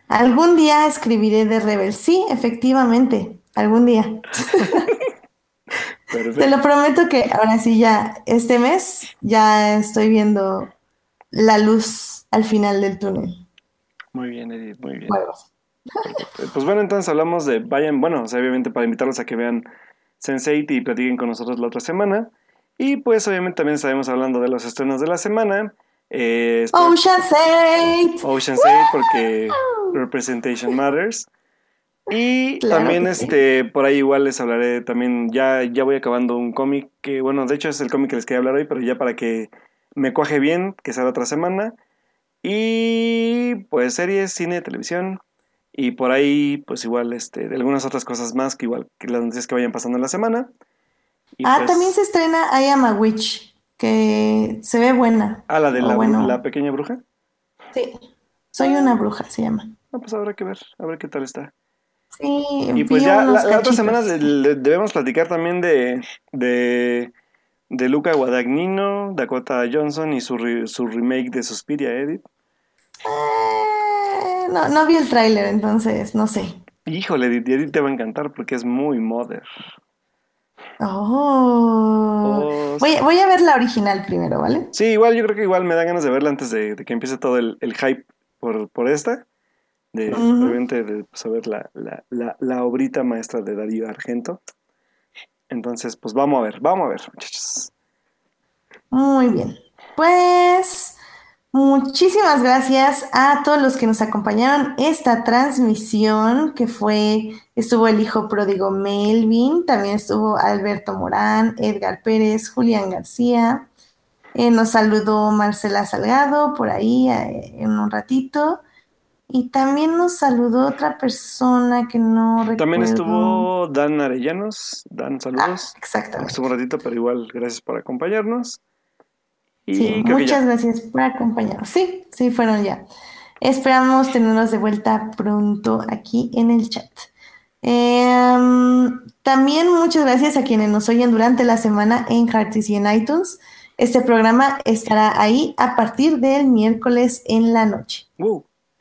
Algún día escribiré de Rebels. Sí, efectivamente. Algún día. Te lo prometo que ahora sí ya, este mes, ya estoy viendo la luz al final del túnel. Muy bien, Edith, muy bien. Pues bueno, entonces hablamos de, vayan, bueno, obviamente para invitarlos a que vean Sense8 y platiquen con nosotros la otra semana. Y pues obviamente también estaremos hablando de los estrenos de la semana. Eh, Ocean's 8. Ocean's 8 porque Representation Matters. Y también este por ahí igual les hablaré también ya ya voy acabando un cómic que bueno, de hecho es el cómic que les quería hablar hoy, pero ya para que me cuaje bien, que sea la otra semana. Y pues series, cine, televisión y por ahí pues igual este de algunas otras cosas más que igual que las noticias que vayan pasando en la semana. ah, pues también se estrena I Am a Witch, que se ve buena. Ah, la de la, la pequeña bruja. Sí. Soy una bruja, se llama. No, pues habrá que ver, a ver qué tal está. Sí, y pues ya la, otra semana debemos platicar también de, de, de Luca Guadagnino, Dakota Johnson y su, su remake de Suspiria, Edith. Eh, no, no vi el tráiler, entonces no sé. Híjole, Edith, Edith te va a encantar porque es muy modern. Oh. oh voy, voy, a ver la original primero, ¿vale? Sí, igual yo creo que igual me da ganas de verla antes de, que empiece todo el, el hype por, por esta de, de saber la, la, la, la, obrita maestra de Darío Argento. Entonces, pues vamos a ver, vamos a ver, muchachos. Muy bien. Pues muchísimas gracias a todos los que nos acompañaron esta transmisión que fue, estuvo el hijo pródigo Melvin, también estuvo Alberto Morán, Edgar Pérez, Julián García, eh, nos saludó Marcela Salgado por ahí eh, en un ratito. Y también nos saludó otra persona que no recuerdo. También estuvo Dan Arellanos. Dan, saludos. Ah, exactamente. Estuvo un ratito, pero igual, gracias por acompañarnos. Y sí, muchas gracias por acompañarnos. Sí, sí, fueron ya. Esperamos tenerlos de vuelta pronto aquí en el chat. Em, también muchas gracias a quienes nos oyen durante la semana en Heartis y en iTunes. Este programa estará ahí a partir del miércoles en la noche.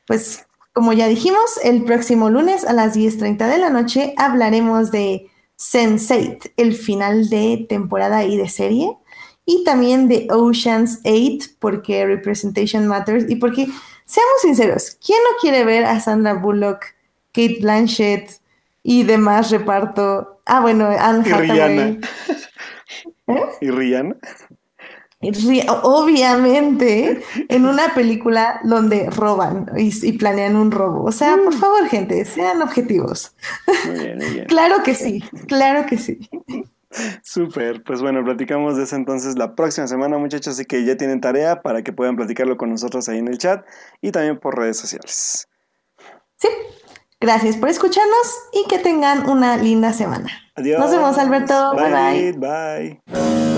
Pues como ya dijimos, el próximo lunes a las 10.30 de la noche hablaremos de Sense8, el final de temporada y de serie, y también de Ocean's 8, porque Representation Matters, y porque, seamos sinceros, ¿quién no quiere ver a Sandra Bullock, Kate Blanchett y demás reparto? Ah, bueno, Anne Hathaway. ¿Eh? ¿Y Rihanna? Obviamente, en una película donde roban y, planean un robo. O sea, por mm. favor, gente, sean objetivos. Muy bien, muy bien. claro que sí, claro que sí. Súper, pues bueno, platicamos de eso entonces la próxima semana, muchachos, así que ya tienen tarea para que puedan platicarlo con nosotros ahí en el chat y también por redes sociales. Sí, gracias por escucharnos y que tengan una linda semana. Adiós. Nos vemos, Alberto. bye. bye. bye.